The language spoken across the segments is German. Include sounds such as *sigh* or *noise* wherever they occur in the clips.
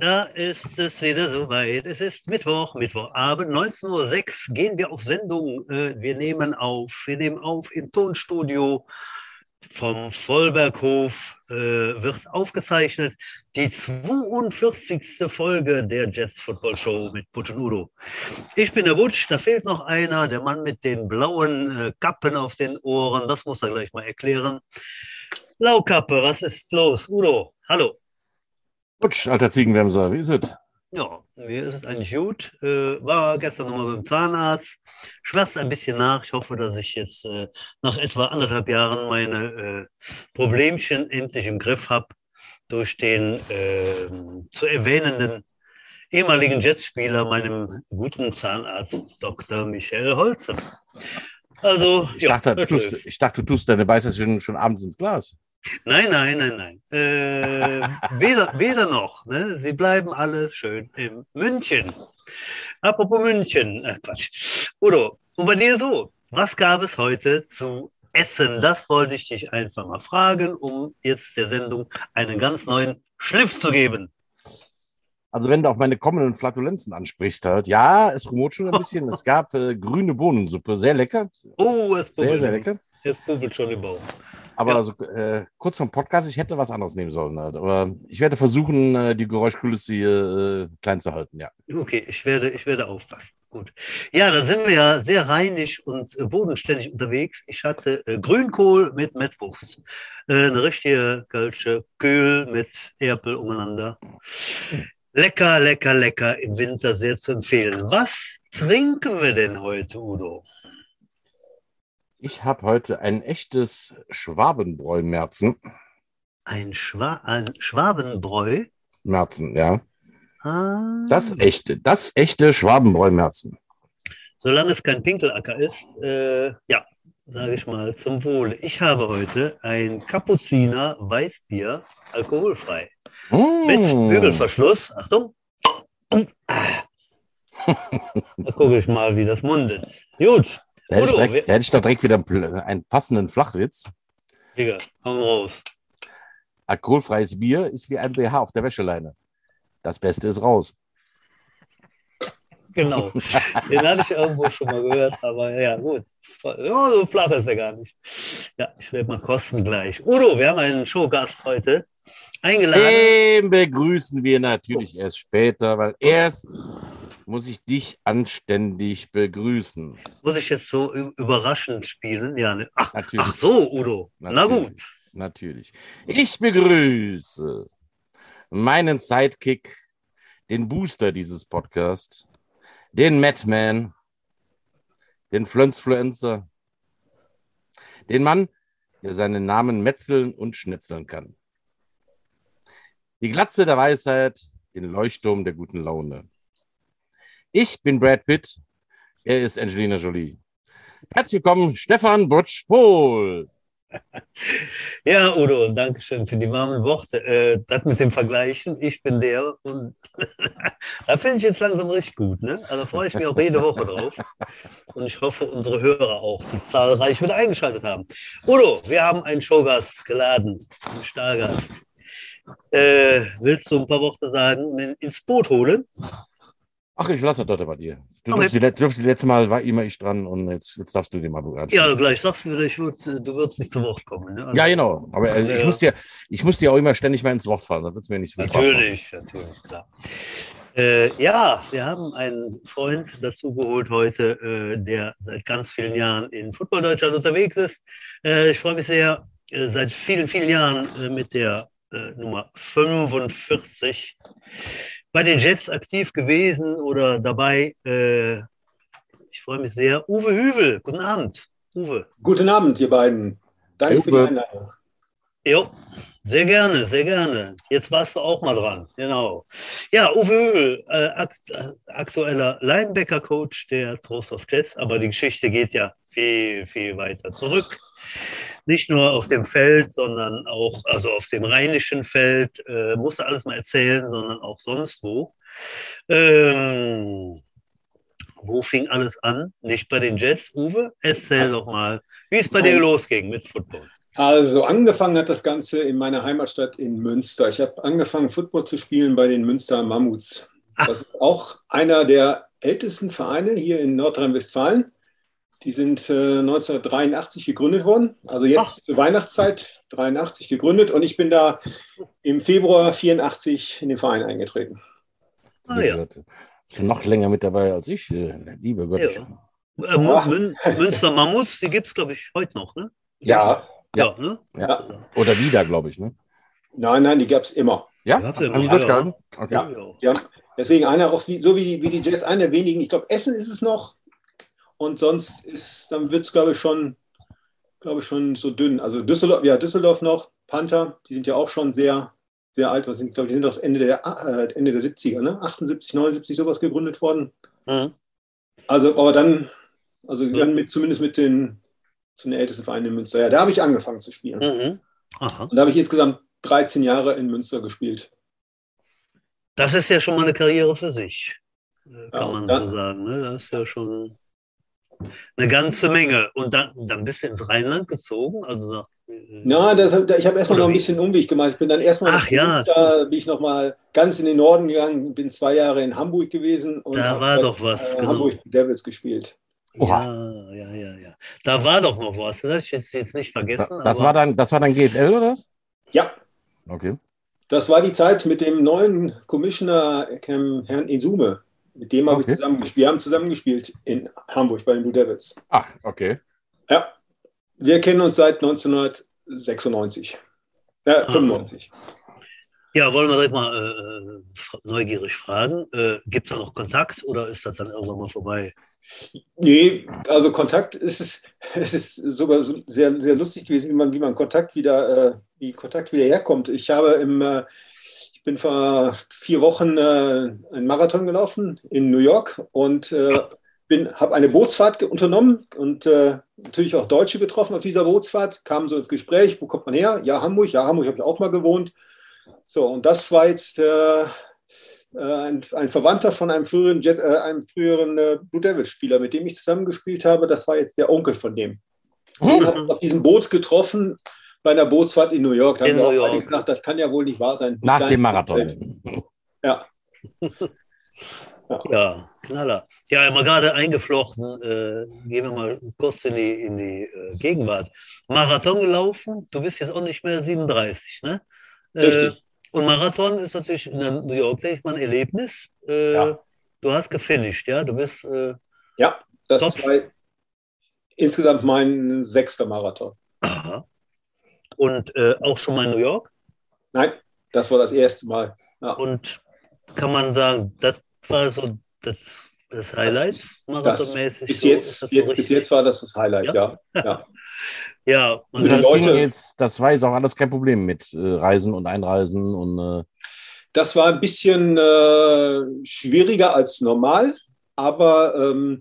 Da ist es wieder soweit. Es ist Mittwoch, Mittwochabend, 19.06 Uhr gehen wir auf Sendung. Äh, wir nehmen auf, wir nehmen auf im Tonstudio vom Vollberghof, äh, wird aufgezeichnet. Die 42. Folge der Jets Football Show mit Butch und Udo. Ich bin der Butch, da fehlt noch einer, der Mann mit den blauen äh, Kappen auf den Ohren. Das muss er gleich mal erklären. Laukappe, was ist los? Udo, hallo. Butsch, alter Ziegenwämser, wie ist es? Ja, mir ist es eigentlich gut. Äh, war gestern nochmal beim Zahnarzt. Schmerzt ein bisschen nach. Ich hoffe, dass ich jetzt äh, nach etwa anderthalb Jahren meine äh, Problemchen endlich im Griff habe durch den ähm, zu erwähnenden ehemaligen Jetspieler, meinem guten Zahnarzt Dr. Michael Holzer. Also, ich, ja, dachte, tust, ich dachte, du tust deine Beißer schon, schon abends ins Glas. Nein, nein, nein, nein. Äh, weder, weder noch. Ne? Sie bleiben alle schön in München. Apropos München. Äh, Quatsch. Udo, und bei dir so? Was gab es heute zu essen? Das wollte ich dich einfach mal fragen, um jetzt der Sendung einen ganz neuen Schliff zu geben. Also wenn du auch meine kommenden Flatulenzen ansprichst, halt, ja, es rumort schon ein bisschen. es gab äh, grüne Bohnensuppe, sehr lecker. Oh, es bubbelt. Sehr, sehr lecker. Es bubbelt schon im Bauch. Aber ja. also, äh, kurz vom Podcast, ich hätte was anderes nehmen sollen. Halt. Aber ich werde versuchen, äh, die Geräuschkulisse hier äh, klein zu halten, ja. Okay, ich werde, ich werde aufpassen. Gut. Ja, dann sind wir ja sehr reinig und äh, bodenständig unterwegs. Ich hatte äh, Grünkohl mit Mettwurst. Äh, eine richtige Kölsche Kühl mit Erpel umeinander. Lecker, lecker, lecker. Im Winter sehr zu empfehlen. Was trinken wir denn heute, Udo? Ich habe heute ein echtes Schwabenbräu-Merzen. Ein, Schwa ein Schwabenbräu? Merzen, ja. Ah. Das echte, das echte Schwabenbräu-Merzen. Solange es kein Pinkelacker ist, äh, ja, sage ich mal, zum Wohle. Ich habe heute ein Kapuziner Weißbier, alkoholfrei. Mm. Mit Bügelverschluss. Achtung. Ah. *laughs* da gucke ich mal, wie das mundet. Gut. Da hätte, Udo, direkt, da hätte ich doch direkt wieder einen passenden Flachwitz. Digga, hau raus. Alkoholfreies Bier ist wie ein BH auf der Wäscheleine. Das Beste ist raus. Genau. Den hatte ich irgendwo schon mal gehört, aber ja, gut. Ja, so flach ist er gar nicht. Ja, ich werde mal kosten gleich. Udo, wir haben einen Showgast heute eingeladen. Den begrüßen wir natürlich erst später, weil erst muss ich dich anständig begrüßen. Muss ich jetzt so überraschend spielen? Ja, ne? ach, ach, so, Udo. Natürlich. Na gut. Natürlich. Ich begrüße meinen Sidekick, den Booster dieses Podcasts, den Madman, den Flönzfluencer, den Mann, der seinen Namen metzeln und schnetzeln kann. Die Glatze der Weisheit, den Leuchtturm der guten Laune. Ich bin Brad Pitt, er ist Angelina Jolie. Herzlich willkommen, Stefan Butsch-Pohl. *laughs* Ja, Udo, danke schön für die warmen Worte. Äh, das mit dem Vergleichen, ich bin der und *laughs* da finde ich jetzt langsam richtig gut. Ne? Also freue ich mich auch jede Woche drauf. Und ich hoffe, unsere Hörer auch, die zahlreich wieder eingeschaltet haben. Udo, wir haben einen Showgast geladen, einen Stargast. Äh, willst du ein paar Worte sagen, ins Boot holen? Ach, ich lasse das bei dir. Du okay. durfst, die, durfst die letzte Mal war immer ich dran und jetzt, jetzt darfst du den mal bewerten. Ja, gleich sagst du wieder, ich würd, du würdest nicht zu Wort kommen. Ne? Also, ja, genau. Aber äh, ich, muss dir, ich muss dir auch immer ständig mal ins Wort fallen. Das wird mir nicht so Natürlich, natürlich, klar. Äh, ja, wir haben einen Freund dazu geholt heute, äh, der seit ganz vielen Jahren in Football Deutschland unterwegs ist. Äh, ich freue mich sehr, äh, seit vielen, vielen Jahren äh, mit der Nummer 45 bei den Jets aktiv gewesen oder dabei. Äh, ich freue mich sehr. Uwe Hüvel, guten Abend. Uwe. Guten Abend, ihr beiden. Danke Uwe. für die Einladung. Jo, sehr gerne, sehr gerne. Jetzt warst du auch mal dran. Genau. Ja, Uwe Hüvel, äh, akt aktueller Linebacker-Coach der Trost of Jets, aber die Geschichte geht ja viel, viel weiter zurück nicht nur auf dem Feld, sondern auch, also auf dem rheinischen Feld, äh, musste alles mal erzählen, sondern auch sonst wo. Ähm, wo fing alles an? Nicht bei den Jets, Uwe? Erzähl doch mal, wie es bei dir losging mit Football. Also angefangen hat das Ganze in meiner Heimatstadt in Münster. Ich habe angefangen, Football zu spielen bei den Münster Mammuts. Das ist auch einer der ältesten Vereine hier in Nordrhein-Westfalen. Die sind äh, 1983 gegründet worden, also jetzt zur Weihnachtszeit 83 gegründet und ich bin da im Februar 84 in den Verein eingetreten. Ah, ja. Schon noch länger mit dabei als ich, äh, liebe Gott. Ja. Äh, Mün Münster Mammuts, die gibt es, glaube ich, heute noch, ne? Ja. Ja, ne? Ja. Oder wieder, glaube ich, ne? Nein, nein, die gab es immer. Ja? Ja, Haben die durchgehalten? Okay. Ja. Ja. Ja, deswegen einer auch wie, so wie, die- wie die Jets, einer der wenigen. Ich glaube, Essen ist es noch. Und sonst ist, dann wird es, glaube ich, schon, glaube ich, schon so dünn. Also Düsseldorf, ja, Düsseldorf noch, Panther, die sind ja auch schon sehr, sehr alt. Was sind, glaube ich, die sind aus Ende der, äh, Ende der 70er, ne? 78, 79 sowas gegründet worden. Mhm. Also, aber dann, also gehören mit, zumindest mit den, zu den ältesten Vereinen in Münster. Ja, da habe ich angefangen zu spielen. Mhm. Aha. Und da habe ich insgesamt 13 Jahre in Münster gespielt. Das ist ja schon mal eine Karriere für sich, kann Ja, man dann- so sagen. Ne? Das ist ja schon eine ganze Menge. Und dann, dann bist du ins Rheinland gezogen? Also nach, äh, Na, das, ich habe erstmal Oder noch ein bisschen Umweg gemacht. Ich bin dann erstmal Ach ja. da bin ich noch mal ganz in den Norden gegangen, bin zwei Jahre in Hamburg gewesen und Da war doch was, äh, genau. Hamburg Devils gespielt. Oha. Ja, ja, ja, ja. Da war doch noch was. Das habe ich jetzt, jetzt nicht vergessen. Da- Das aber- war, dann, das war dann GFL, oder was? Ja, Okay. das war die Zeit mit dem neuen Commissioner Herrn Insume. Mit dem habe Okay. ich zusammengespielt. Wir haben zusammengespielt in Hamburg bei den Blue Devils. Ach, okay. Ja, wir kennen uns seit 1996. Äh, 95. Ja, wollen wir direkt mal äh, äh, neugierig fragen. Äh, Gibt es da noch Kontakt oder ist das dann irgendwann mal vorbei? Nee, also Kontakt ist es, *laughs* es ist sogar so sehr, sehr lustig gewesen, wie man, wie man Kontakt wieder, äh, wie Kontakt wieder herkommt. Ich habe im, äh, ich bin vor vier Wochen äh, einen Marathon gelaufen in New York und äh, habe eine Bootsfahrt unternommen und äh, natürlich auch Deutsche getroffen auf dieser Bootsfahrt, kamen so ins Gespräch, wo kommt man her? Ja, Hamburg, ja, Hamburg habe ich auch mal gewohnt. So, und das war jetzt äh, äh, ein, ein Verwandter von einem früheren, Jet, äh, einem früheren äh, Blue Devils-Spieler, mit dem ich zusammengespielt habe. Das war jetzt der Onkel von dem. Den habe ich auf diesem Boot getroffen bei einer Bootsfahrt in New York. Da In haben wir New auch beide York. gesagt, das kann ja wohl nicht wahr sein. Nach Nein, dem Marathon. Ja, *laughs* Ja, knaller. Ja, immer gerade eingeflochten. Äh, gehen wir mal kurz in die, in die äh, Gegenwart. Marathon gelaufen, du bist jetzt auch nicht mehr 37, ne? Äh, Richtig. und Marathon ist natürlich in New York, denke ich mal, ein Erlebnis. Äh, Ja. Du hast gefinisht, ja? Du bist. Äh, ja das Top. war insgesamt mein sechster Marathon. aha. Und äh, auch schon mal in New York. Nein, das war das erste Mal. Ja. Und kann man sagen, das war so das, das Highlight, marathonmäßig. Bis so, ist jetzt, das so jetzt, bis jetzt war das das Highlight, Ja? ja. *laughs* ja. Ja, man Die Das, Leute- ging jetzt, das war jetzt auch alles kein Problem mit äh, Reisen und Einreisen und äh, Das war ein bisschen äh, schwieriger als normal, aber ähm,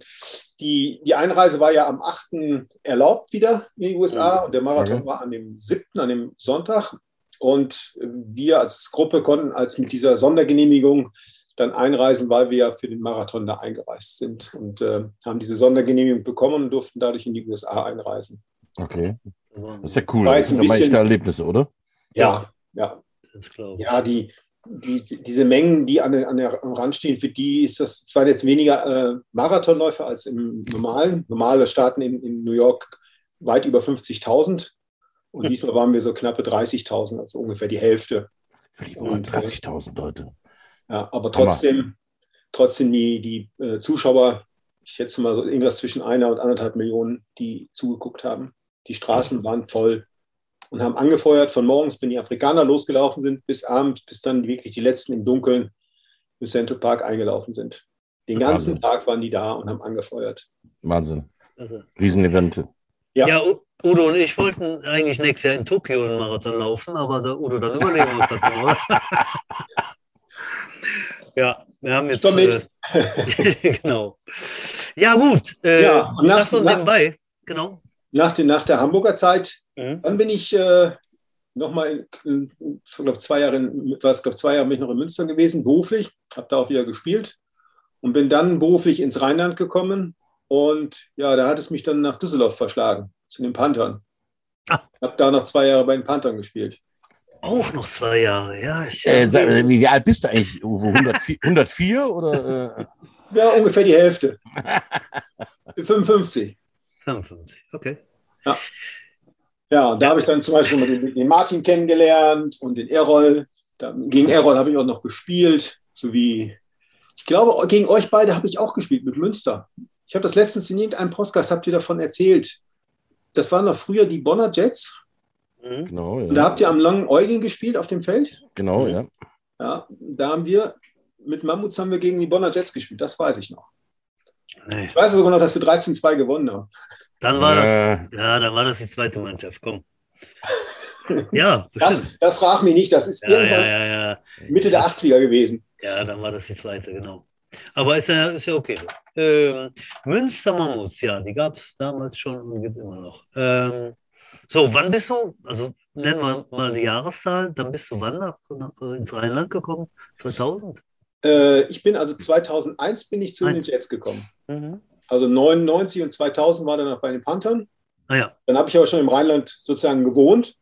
die, die Einreise war ja am 8. erlaubt wieder in die USA Mhm. und der Marathon Okay. war an dem 7., an dem Sonntag. Und wir als Gruppe konnten als mit dieser Sondergenehmigung dann einreisen, weil wir ja für den Marathon da eingereist sind und äh, haben diese Sondergenehmigung bekommen und durften dadurch in die USA einreisen. okay. Das ist ja cool. War Das sind ein aber echte bisschen- Erlebnisse, oder? Ja, ja, das glaube ich. Ja, die, die, diese Mengen, die an an der, am Rand stehen, für die ist das zwar jetzt weniger äh, Marathonläufer als im normalen. Normale starten in, in New York weit über 50.000. Und Hm. diesmal waren wir so knappe 30.000, also ungefähr die Hälfte. Und, äh, 30.000 Leute. Ja, aber trotzdem, trotzdem die, die äh, Zuschauer, ich schätze mal so irgendwas zwischen einer und anderthalb Millionen, die zugeguckt haben. Die Straßen waren voll und haben angefeuert von morgens, wenn die Afrikaner losgelaufen sind, bis abends, bis dann wirklich die letzten im Dunkeln im Central Park eingelaufen sind. Den ganzen Wahnsinn. Tag waren die da und haben angefeuert. Wahnsinn. Also, Riesenevente. Ja. ja, Udo und ich wollten eigentlich nächstes Jahr in Tokio einen Marathon laufen, aber der Udo, dann überlegen wir uns das mal. ja, wir haben jetzt. Komm mit. Äh, *laughs* genau. Ja, gut. Äh, Ja, und nach- das so nach- nebenbei. Genau. Nach, den, nach der Hamburger Zeit Mhm. Dann bin ich äh, nochmal, ich glaube, zwei Jahre, in- was, glaub, zwei Jahre bin ich noch in Münster gewesen, beruflich, habe da auch wieder gespielt und bin dann beruflich ins Rheinland gekommen. Und ja, da hat es mich dann nach Düsseldorf verschlagen, zu den Panthern. Ah. Habe da noch zwei Jahre bei den Panthern gespielt. Auch noch zwei Jahre, ja. Ich, Äh, sag, wie, alt bist du eigentlich? Uwe? 104, 104 oder? Äh? Ja, ungefähr die Hälfte. *laughs* 55. 55, okay. Ja, und da habe ich dann zum Beispiel den, den Martin kennengelernt und den Errol. Gegen Errol habe ich auch noch gespielt, sowie, ich glaube, gegen euch beide habe ich auch gespielt mit Münster. Ich habe das letztens in irgendeinem Podcast, habt ihr davon erzählt. Das waren noch früher die Bonner Jets. Mhm. Genau, Und da ja. habt ihr am langen Eugen gespielt auf dem Feld. Genau, ja. Ja, da haben wir, mit Mammuts haben wir gegen die Bonner Jets gespielt, das weiß ich noch. Nee. Ich weiß sogar noch, dass wir 13-2 gewonnen haben. Dann war das, Äh, ja, dann war das die zweite Mannschaft, komm. *laughs* Ja, bestimmt. Das, das frag mich nicht, das ist Ja, irgendwann ja, ja, ja. Mitte der 80er gewesen. Ja, dann war das die zweite, genau. Aber ist ja, ist ja okay. Ähm, Münster Mammuts, ja, die gab es damals schon und gibt immer noch. Ähm, so, wann bist du, also nennen wir mal eine Jahreszahl, dann bist du wann nach, nach, ins Rheinland gekommen? 2000? Äh, ich bin also 2001 bin ich zu den Nein. Jets gekommen. Mhm. Also 99 und 2000 war dann noch bei den Panthern. Ah ja, Dann habe ich aber schon im Rheinland sozusagen gewohnt.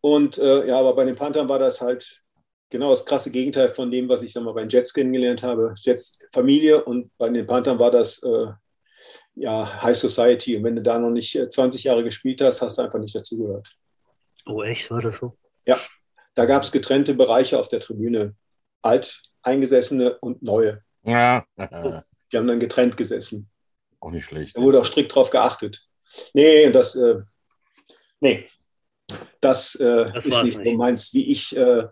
Und äh, ja, aber bei den Panthern war das halt genau das krasse Gegenteil von dem, was ich sag mal, bei den Jets kennengelernt habe. Jets Familie und bei den Panthern war das äh, ja High Society. Und wenn du da noch nicht äh, 20 Jahre gespielt hast, hast du einfach nicht dazugehört. oh echt, war das so? Da gab es getrennte Bereiche auf der Tribüne. Alt, Eingesessene und Neue. ja, Die haben dann getrennt gesessen. auch nicht schlecht. Da wurde auch strikt drauf geachtet. Nee, das, äh, nee, das, äh, Das ist nicht so meins, wie ich äh,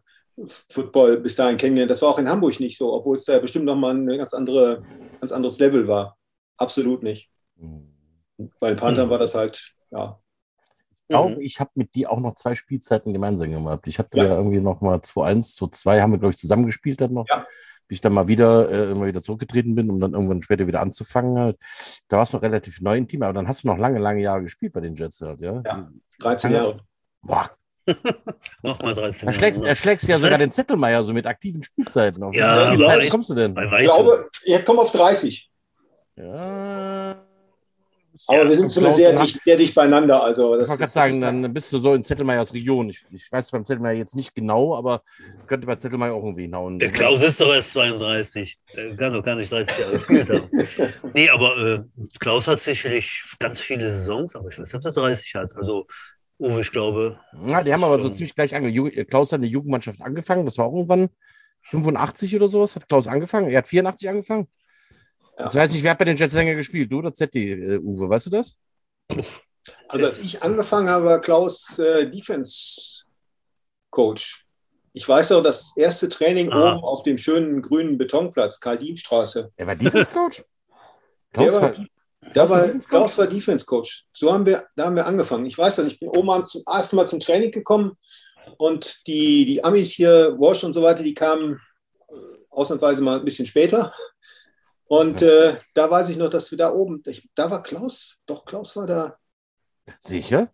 Football bis dahin kennengelernt. Das war auch in Hamburg nicht so, obwohl es da bestimmt nochmal ein ganz, andere, ganz anderes Level war. Absolut nicht. Hm. Bei den Panthern war das halt, ja. Ich glaube, Mhm. ich habe mit dir auch noch zwei Spielzeiten gemeinsam gemacht. Ich hatte Ja. ja, irgendwie noch mal 2-1, 2-2 haben wir, glaube ich, zusammengespielt dann noch. Ja. Bis ich dann mal wieder, äh, immer wieder zurückgetreten bin, um dann irgendwann später wieder anzufangen halt. Da warst du noch relativ neu im Team, aber dann hast du noch lange, lange Jahre gespielt bei den Jets halt, ja? Ja. 13 Ja. Jahre. Boah, *laughs* Nochmal 13 da schlägst, Jahre. er schlägst ja sogar den Zettelmeier so mit aktiven Spielzeiten. Auf Ja, wie ich- kommst du denn? Ich glaube, jetzt kommen wir auf 30. Ja. Aber Ja, wir sind immer Klaus sehr dicht, sehr dicht beieinander. Also Ich das wollte gerade sagen, dann bist du so in Zettelmeiers Region. Ich, ich weiß beim Zettelmeier jetzt nicht genau, aber könnte bei Zettelmeier auch irgendwie hinhauen. Der Klaus ist doch erst 32. Der kann doch gar nicht 30 Jahre gespielt haben. *laughs* Nee, aber äh, Klaus hat sicherlich ganz viele Saisons, aber ich weiß nicht, ob er 30 hat. Also, Uwe, ich glaube. Ja, die haben aber so ziemlich gleich angefangen. Klaus hat eine Jugendmannschaft angefangen. Das war irgendwann 85 oder sowas. Hat Klaus angefangen. Er hat 84 angefangen. Ja. Ich weiß nicht, wer hat bei den Jets länger gespielt? Du oder Zetti, äh, Uwe? Weißt du das? Also als ich angefangen habe, war Klaus äh, Defense Coach. Ich weiß auch, das erste Training Ah. oben auf dem schönen grünen Betonplatz, Karl-Dien-Straße. Er war Defense Coach? *laughs* Der Klaus war, war, da Klaus war war, Defense Coach? Klaus war Defense Coach. So haben wir, da haben wir angefangen. Ich weiß noch, ich bin oben zum ersten Mal zum Training gekommen und die, die Amis hier, Walsh und so weiter, die kamen ausnahmsweise mal ein bisschen später. Und äh, da weiß ich noch, dass wir da oben, ich, da war Klaus, doch Klaus war da. Sicher?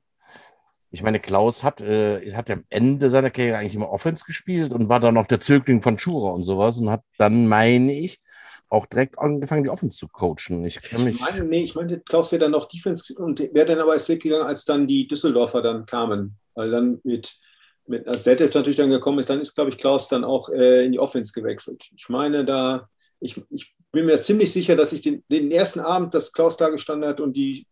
Ich meine, Klaus hat, äh, hat am Ende seiner Karriere eigentlich immer Offense gespielt und war dann auch der Zögling von Schura und sowas und hat dann, meine ich, auch direkt angefangen, die Offense zu coachen. Ich kann mich. Ich meine, nee, ich meinte, Klaus wäre dann noch Defense und wäre dann aber erst weggegangen, als dann die Düsseldorfer dann kamen. Weil dann mit, mit als Detlef natürlich dann gekommen ist, dann ist, glaube ich, Klaus dann auch äh, in die Offense gewechselt. Ich meine, da, ich, ich bin mir ziemlich sicher, dass ich den, den ersten Abend, dass Klaus da gestanden hat und die,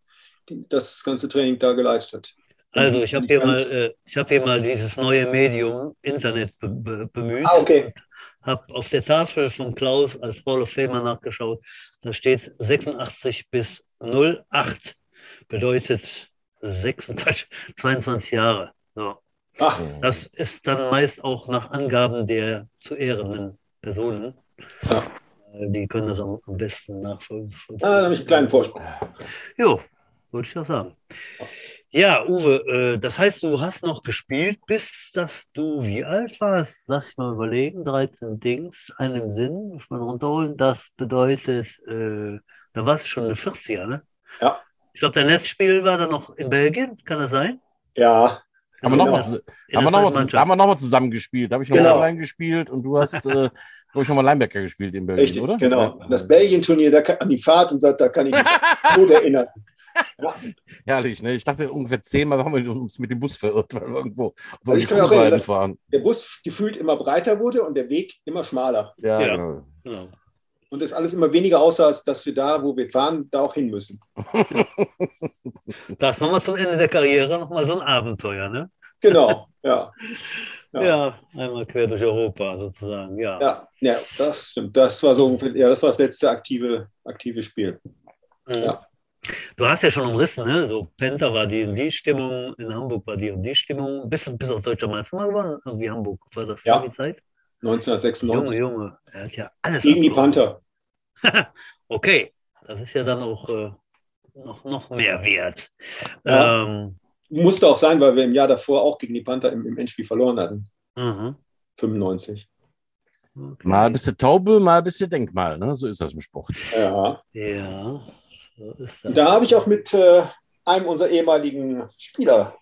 die das ganze Training da geleitet hat. Also, ich habe hier, mal, äh, ich hab hier mal dieses neue Medium Internet be be bemüht. Ah, okay. Habe auf der Tafel von Klaus als Hall of Famer nachgeschaut. Da steht 86 bis 08. Bedeutet 6, *laughs* Quatsch, 22 Jahre. So. Ah, Das ist dann meist auch nach Angaben der zu ehrenden Personen. Ja. Äh, Die können das am, am besten nachvollziehen. ah, da habe ich einen kleinen Vorsprung. Jo, wollte ich doch sagen. Ja, Uwe, äh, das heißt, du hast noch gespielt, bis dass du wie alt warst? Lass ich mal überlegen. 13 Dings, einen im Sinn, muss man runterholen. Das bedeutet, äh, da warst du schon in den 40er, ne? Ja. Ich glaube, dein letztes Spiel war dann noch in Belgien, kann das sein? Ja, Haben wir nochmal noch mal, Mannschaft. haben wir noch mal zusammen gespielt. Da habe ich noch Genau. mal online gespielt und du hast, äh, *laughs* glaube ich, schon mal Linebacker gespielt in Berlin, richtig, oder? genau. Ja. Das Belgien-Turnier, da kann, an die Fahrt und sagt, da kann ich mich *laughs* gut erinnern. Herrlich, ne? Ich dachte ungefähr zehnmal haben wir uns mit dem Bus verirrt, weil wir irgendwo wo Also ich kann dass- fahren. Der Bus gefühlt immer breiter wurde und der Weg immer schmaler. Ja, Ja. genau. Genau. Und es alles immer weniger aussah, als dass wir da, wo wir fahren, da auch hin müssen. Das nochmal zum Ende der Karriere, nochmal so ein Abenteuer, ne? Genau, ja. *laughs* Ja. Ja. einmal quer durch Europa sozusagen, ja. Ja, ja, das stimmt. Das war so ja, das war das letzte aktive, aktive Spiel. Mhm. Ja. Du hast ja schon umrissen, ne? So Penta war die und die Stimmung, in Hamburg war die und die Stimmung. Bist du bis auf deutscher Meister mal geworden? Irgendwie Hamburg, war das Ja. die Zeit? 1996. Junge, Junge, er hat ja alles. Gegen die. Panther. *laughs* Okay, das ist ja dann auch äh, noch, noch mehr wert. Ja. Ähm, Musste auch sein, weil wir im Jahr davor auch gegen die Panther im, im Endspiel verloren hatten. mhm. 95. Okay. Mal bist du Taube, mal bist du Denkmal, ne? So ist das im Sport. Ja. Ja, so ist das. Und da habe ich auch mit äh, einem unserer ehemaligen Spieler,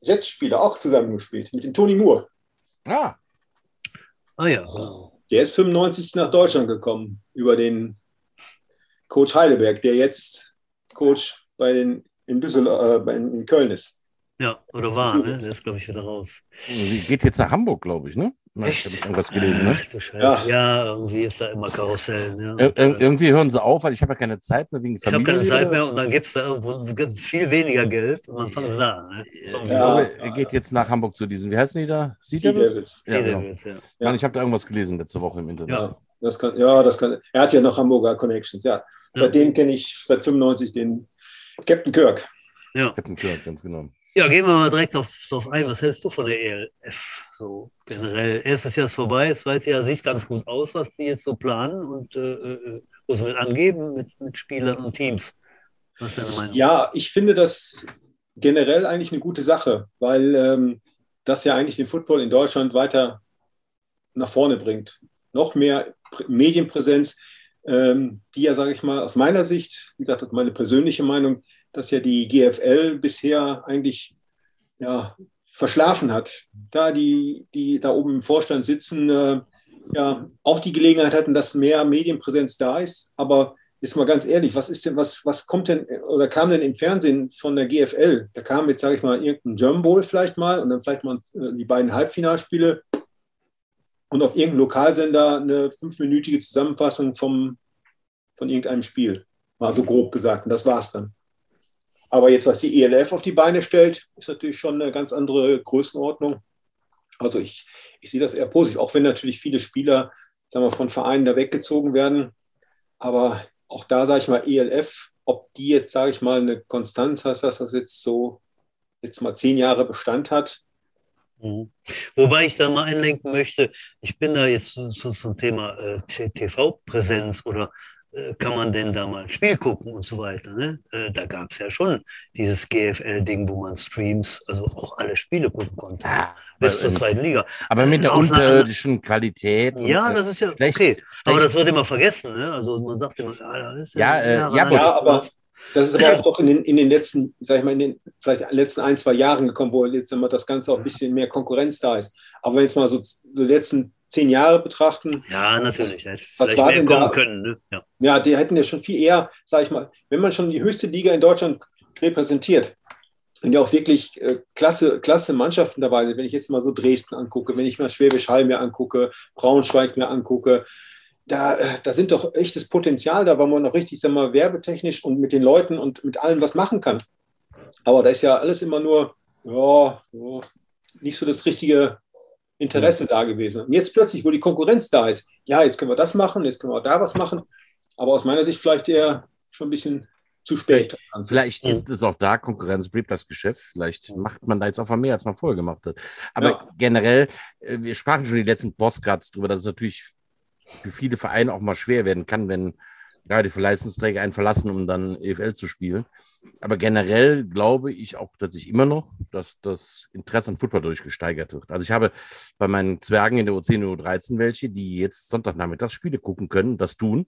Jets-Spieler, auch zusammengespielt, mit dem Tony Moore. Ah, Ah ja. Der ist 95 nach Deutschland gekommen über den Coach Heidelberg, der jetzt Coach bei den in Düsseldorf, äh, in Köln ist. Ja, oder war, ne? Der ist, glaube ich, wieder raus. geht jetzt nach Hamburg, glaube ich, ne? Ich habe irgendwas gelesen, ne? Ach. Ja. Ja. irgendwie ist da immer Karussell. Ja. Ir ir irgendwie hören sie auf, weil ich habe ja keine Zeit mehr wegen ich habe Familie. keine Zeit mehr und dann gibt es da irgendwo viel weniger Geld und dann fangen sie da an. Ne? Ich Ja. glaube, er geht jetzt nach Hamburg zu diesen, wie heißen die da? Sea Devils? Devils. Ja, genau. Mann, ich habe da irgendwas gelesen letzte Woche im Internet. Ja. Das kann, ja, das kann. Er hat ja noch Hamburger Connections. Ja, seitdem kenne ich seit 95 den Captain Kirk. Ja. Captain Kirk, ganz genau. ja, gehen wir mal direkt auf, auf ein. Was hältst du von der ELF? So generell. Erstes Jahr ist vorbei, das zweite Jahr sieht ganz gut aus, was die jetzt so planen und äh, äh, wo sie mit angeben mit, mit Spielern und Teams. Was ist deine Meinung? Ja, ich finde das generell eigentlich eine gute Sache, weil ähm, das ja eigentlich den Football in Deutschland weiter nach vorne bringt. Noch mehr Prä Medienpräsenz, ähm, die ja, sage ich mal, aus meiner Sicht, wie gesagt, meine persönliche Meinung, dass ja die GFL bisher eigentlich ja, verschlafen hat. Da die, die da oben im Vorstand sitzen, äh, ja, auch die Gelegenheit hatten, dass mehr Medienpräsenz da ist. Aber jetzt mal ganz ehrlich, was ist denn, was, was kommt denn oder kam denn im Fernsehen von der GFL? Da kam jetzt, sage ich mal, irgendein German Bowl vielleicht mal und dann vielleicht mal äh, die beiden Halbfinalspiele und auf irgendeinem Lokalsender eine fünfminütige Zusammenfassung vom, von irgendeinem Spiel. Mal so grob gesagt. Und das war's dann. Aber jetzt, was die ELF auf die Beine stellt, ist natürlich schon eine ganz andere Größenordnung. Also ich, ich sehe das eher positiv, auch wenn natürlich viele Spieler sagen wir, von Vereinen da weggezogen werden. Aber auch da sage ich mal, ELF, ob die jetzt, sage ich mal, eine Konstanz hat, dass das jetzt so jetzt mal zehn Jahre Bestand hat. Mhm. Wobei ich da mal einlenken möchte, ich bin da jetzt zu, zu, zum Thema äh, TV-Präsenz oder äh, kann man denn da mal ein Spiel gucken und so weiter. Ne? Äh, da gab es ja schon dieses GFL-Ding, wo man Streams, also auch alle Spiele gucken konnte. Ja, bis zur aber, zweiten Liga. aber mit der Ausnahme- unterirdischen Qualität. und, Ja, äh, das ist ja schlecht- okay. Aber schlecht- das wird immer vergessen. Ne? Also man sagt immer, ja, das ist Ja, äh, Jahre ja. Ja, aber das ist aber *laughs* auch in den, in den letzten, sag ich mal, in den vielleicht letzten ein, zwei Jahren gekommen, wo jetzt immer das Ganze auch ein bisschen mehr Konkurrenz da ist. Aber wenn wir jetzt mal so, so die letzten zehn Jahre betrachten, Ja, natürlich. Was war denn kommen da? können. Ne? Ja. ja, die hätten ja schon viel eher, sag ich mal, wenn man schon die höchste Liga in Deutschland repräsentiert und ja auch wirklich äh, klasse, klasse Mannschaften dabei sind, wenn ich jetzt mal so Dresden angucke, wenn ich mal Schwäbisch Hall mir angucke, Braunschweig mir angucke, da, äh, da sind doch echtes Potenzial da, weil man noch richtig sag mal, werbetechnisch und mit den Leuten und mit allem was machen kann. Aber da ist ja alles immer nur, ja, ja nicht so das richtige Interesse da gewesen. Und jetzt plötzlich, wo die Konkurrenz da ist, ja, jetzt können wir das machen, jetzt können wir da was machen, aber aus meiner Sicht vielleicht eher schon ein bisschen zu spät. Vielleicht ist es auch da, Konkurrenz bleibt das Geschäft. Vielleicht macht man da jetzt auch mal mehr, als man vorher gemacht hat. Aber Ja. generell, äh, wir sprachen schon die letzten Postcards drüber, dass es natürlich für viele Vereine auch mal schwer werden kann, wenn gerade für Leistungsträger einen verlassen, um dann EFL zu spielen. Aber generell glaube ich auch tatsächlich immer noch, dass das Interesse an Football durchgesteigert wird. Also ich habe bei meinen Zwergen in der U10 und U13 welche, die jetzt Sonntagnachmittags Spiele gucken können, das tun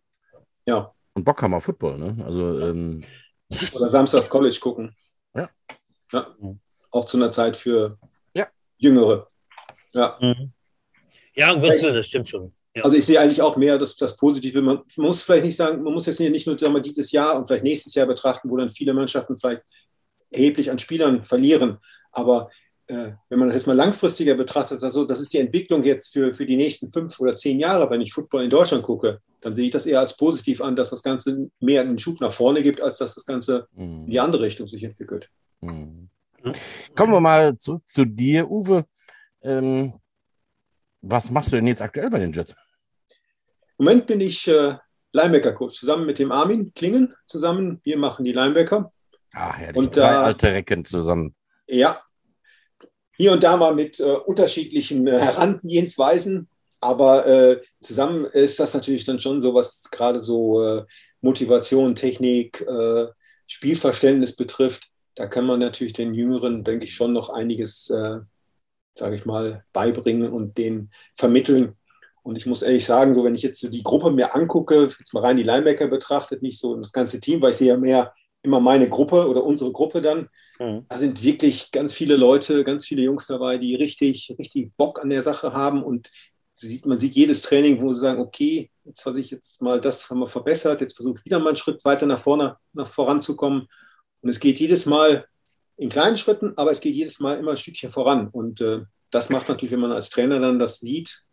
Ja. und Bock haben auf Football. Ne? Also ähm, Oder Samstags College gucken. Ja. ja. Auch zu einer Zeit für Ja. Jüngere. Ja. Mhm. Ja, das stimmt schon. Ja. Also ich sehe eigentlich auch mehr das, das Positive. Man, man, muss vielleicht nicht sagen, man muss jetzt nicht nur sagen wir, dieses Jahr und vielleicht nächstes Jahr betrachten, wo dann viele Mannschaften vielleicht erheblich an Spielern verlieren. Aber äh, wenn man das jetzt mal langfristiger betrachtet, also das ist die Entwicklung jetzt für, für die nächsten fünf oder zehn Jahre, wenn ich Football in Deutschland gucke, dann sehe ich das eher als positiv an, dass das Ganze mehr einen Schub nach vorne gibt, als dass das Ganze mhm. in die andere Richtung sich entwickelt. Mhm. Kommen wir mal zurück zu dir, Uwe. Ähm, was machst du denn jetzt aktuell bei den Jets? Im Moment bin ich äh, Linebacker-Coach, zusammen mit dem Armin Klingen zusammen. Wir machen die Linebacker. Ach ja, die und, zwei äh, alte Recken zusammen. Ja, hier und da mal mit äh, unterschiedlichen äh, Herangehensweisen, aber äh, zusammen ist das natürlich dann schon so, was gerade so äh, Motivation, Technik, äh, Spielverständnis betrifft. Da kann man natürlich den Jüngeren, denke ich, schon noch einiges sage ich mal, beibringen und den vermitteln. Und ich muss ehrlich sagen, so wenn ich jetzt so die Gruppe mir angucke, jetzt mal rein die Linebacker betrachtet, nicht so das ganze Team, weil ich sehe ja mehr immer meine Gruppe oder unsere Gruppe dann. Mhm. Da sind wirklich ganz viele Leute, ganz viele Jungs dabei, die richtig, richtig Bock an der Sache haben und sieht, man sieht jedes Training, wo sie sagen, okay, jetzt habe ich jetzt mal das haben wir verbessert, jetzt versuche ich wieder mal einen Schritt weiter nach vorne, nach voranzukommen. Und es geht jedes Mal in kleinen Schritten, aber es geht jedes Mal immer ein Stückchen voran. Und äh, das macht natürlich, wenn man als Trainer dann das sieht,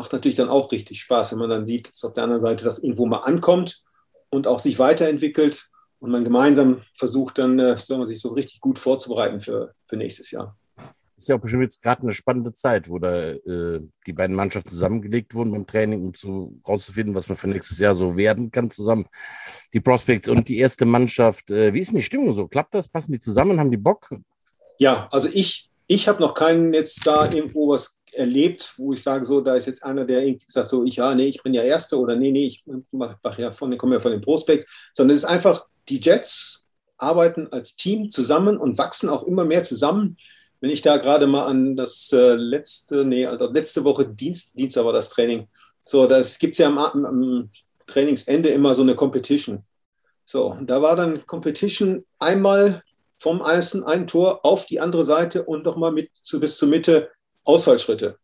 macht natürlich dann auch richtig Spaß, wenn man dann sieht, dass auf der anderen Seite das irgendwo mal ankommt und auch sich weiterentwickelt und man gemeinsam versucht dann, äh, sich so richtig gut vorzubereiten für, für nächstes Jahr ist ja auch bestimmt jetzt gerade eine spannende Zeit, wo da äh, die beiden Mannschaften zusammengelegt wurden beim Training, um zu, rauszufinden, was man für nächstes Jahr so werden kann zusammen. Die Prospects und die erste Mannschaft. Äh, wie ist denn die Stimmung so? Klappt das? Passen die zusammen? Haben die Bock? Ja, also ich, ich habe noch keinen jetzt da irgendwo was erlebt, wo ich sage, so, da ist jetzt einer, der irgendwie sagt, so, ich, ja, nee, ich bin ja Erster oder nee, nee, ich mach, mach ja von, komme ja von den Prospects, sondern es ist einfach, die Jets arbeiten als Team zusammen und wachsen auch immer mehr zusammen wenn ich da gerade mal an das äh, letzte, nee, also letzte Woche Dienst, Dienstag war das Training. So, das gibt es ja am, am, Trainingsende immer so eine Competition. So, da war dann Competition einmal vom ersten ein Tor auf die andere Seite und nochmal mit zu, bis zur Mitte Ausfallschritte.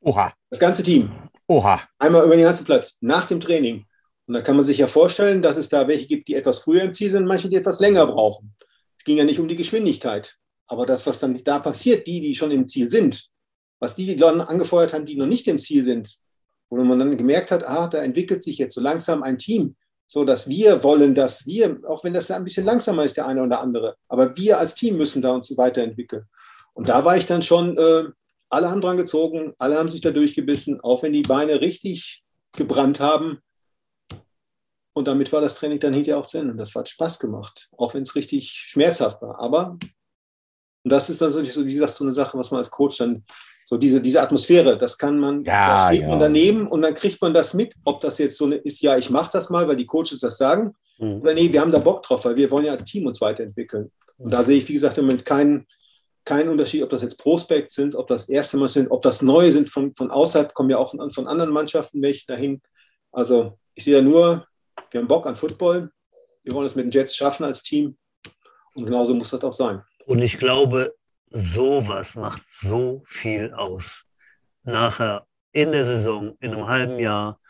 Oha. Das ganze Team. Oha. Einmal über den ganzen Platz, nach dem Training. Und da kann man sich ja vorstellen, dass es da welche gibt, die etwas früher im Ziel sind, manche, die etwas länger brauchen. Es ging ja nicht um die Geschwindigkeit. Aber das, was dann da passiert, die, die schon im Ziel sind, was die, die dann angefeuert haben, die noch nicht im Ziel sind, wo man dann gemerkt hat, ah, da entwickelt sich jetzt so langsam ein Team, so dass wir wollen, dass wir, auch wenn das ein bisschen langsamer ist, der eine oder andere, aber wir als Team müssen da uns weiterentwickeln. Und da war ich dann schon, äh, alle haben dran gezogen, alle haben sich da durchgebissen, auch wenn die Beine richtig gebrannt haben. Und damit war das Training dann hinterher auch zu Ende. Und das hat Spaß gemacht, auch wenn es richtig schmerzhaft war. Aber und das ist natürlich so, wie gesagt, so eine Sache, was man als Coach dann, so diese, diese Atmosphäre, das kann man, ja, da steht ja. man daneben und dann kriegt man das mit, ob das jetzt so eine ist, ja, ich mache das mal, weil die Coaches das sagen, mhm. oder nee, wir haben da Bock drauf, weil wir wollen ja als Team uns weiterentwickeln. Und da sehe ich, wie gesagt, im Moment keinen, keinen Unterschied, ob das jetzt Prospects sind, ob das erste Mal sind, ob das neue sind von, von außerhalb, kommen ja auch von anderen Mannschaften welche dahin. Also ich sehe ja nur, wir haben Bock an Football, wir wollen es mit den Jets schaffen als Team und genauso muss das auch sein. Und ich glaube, sowas macht so viel aus. Nachher in der Saison, in einem halben Jahr,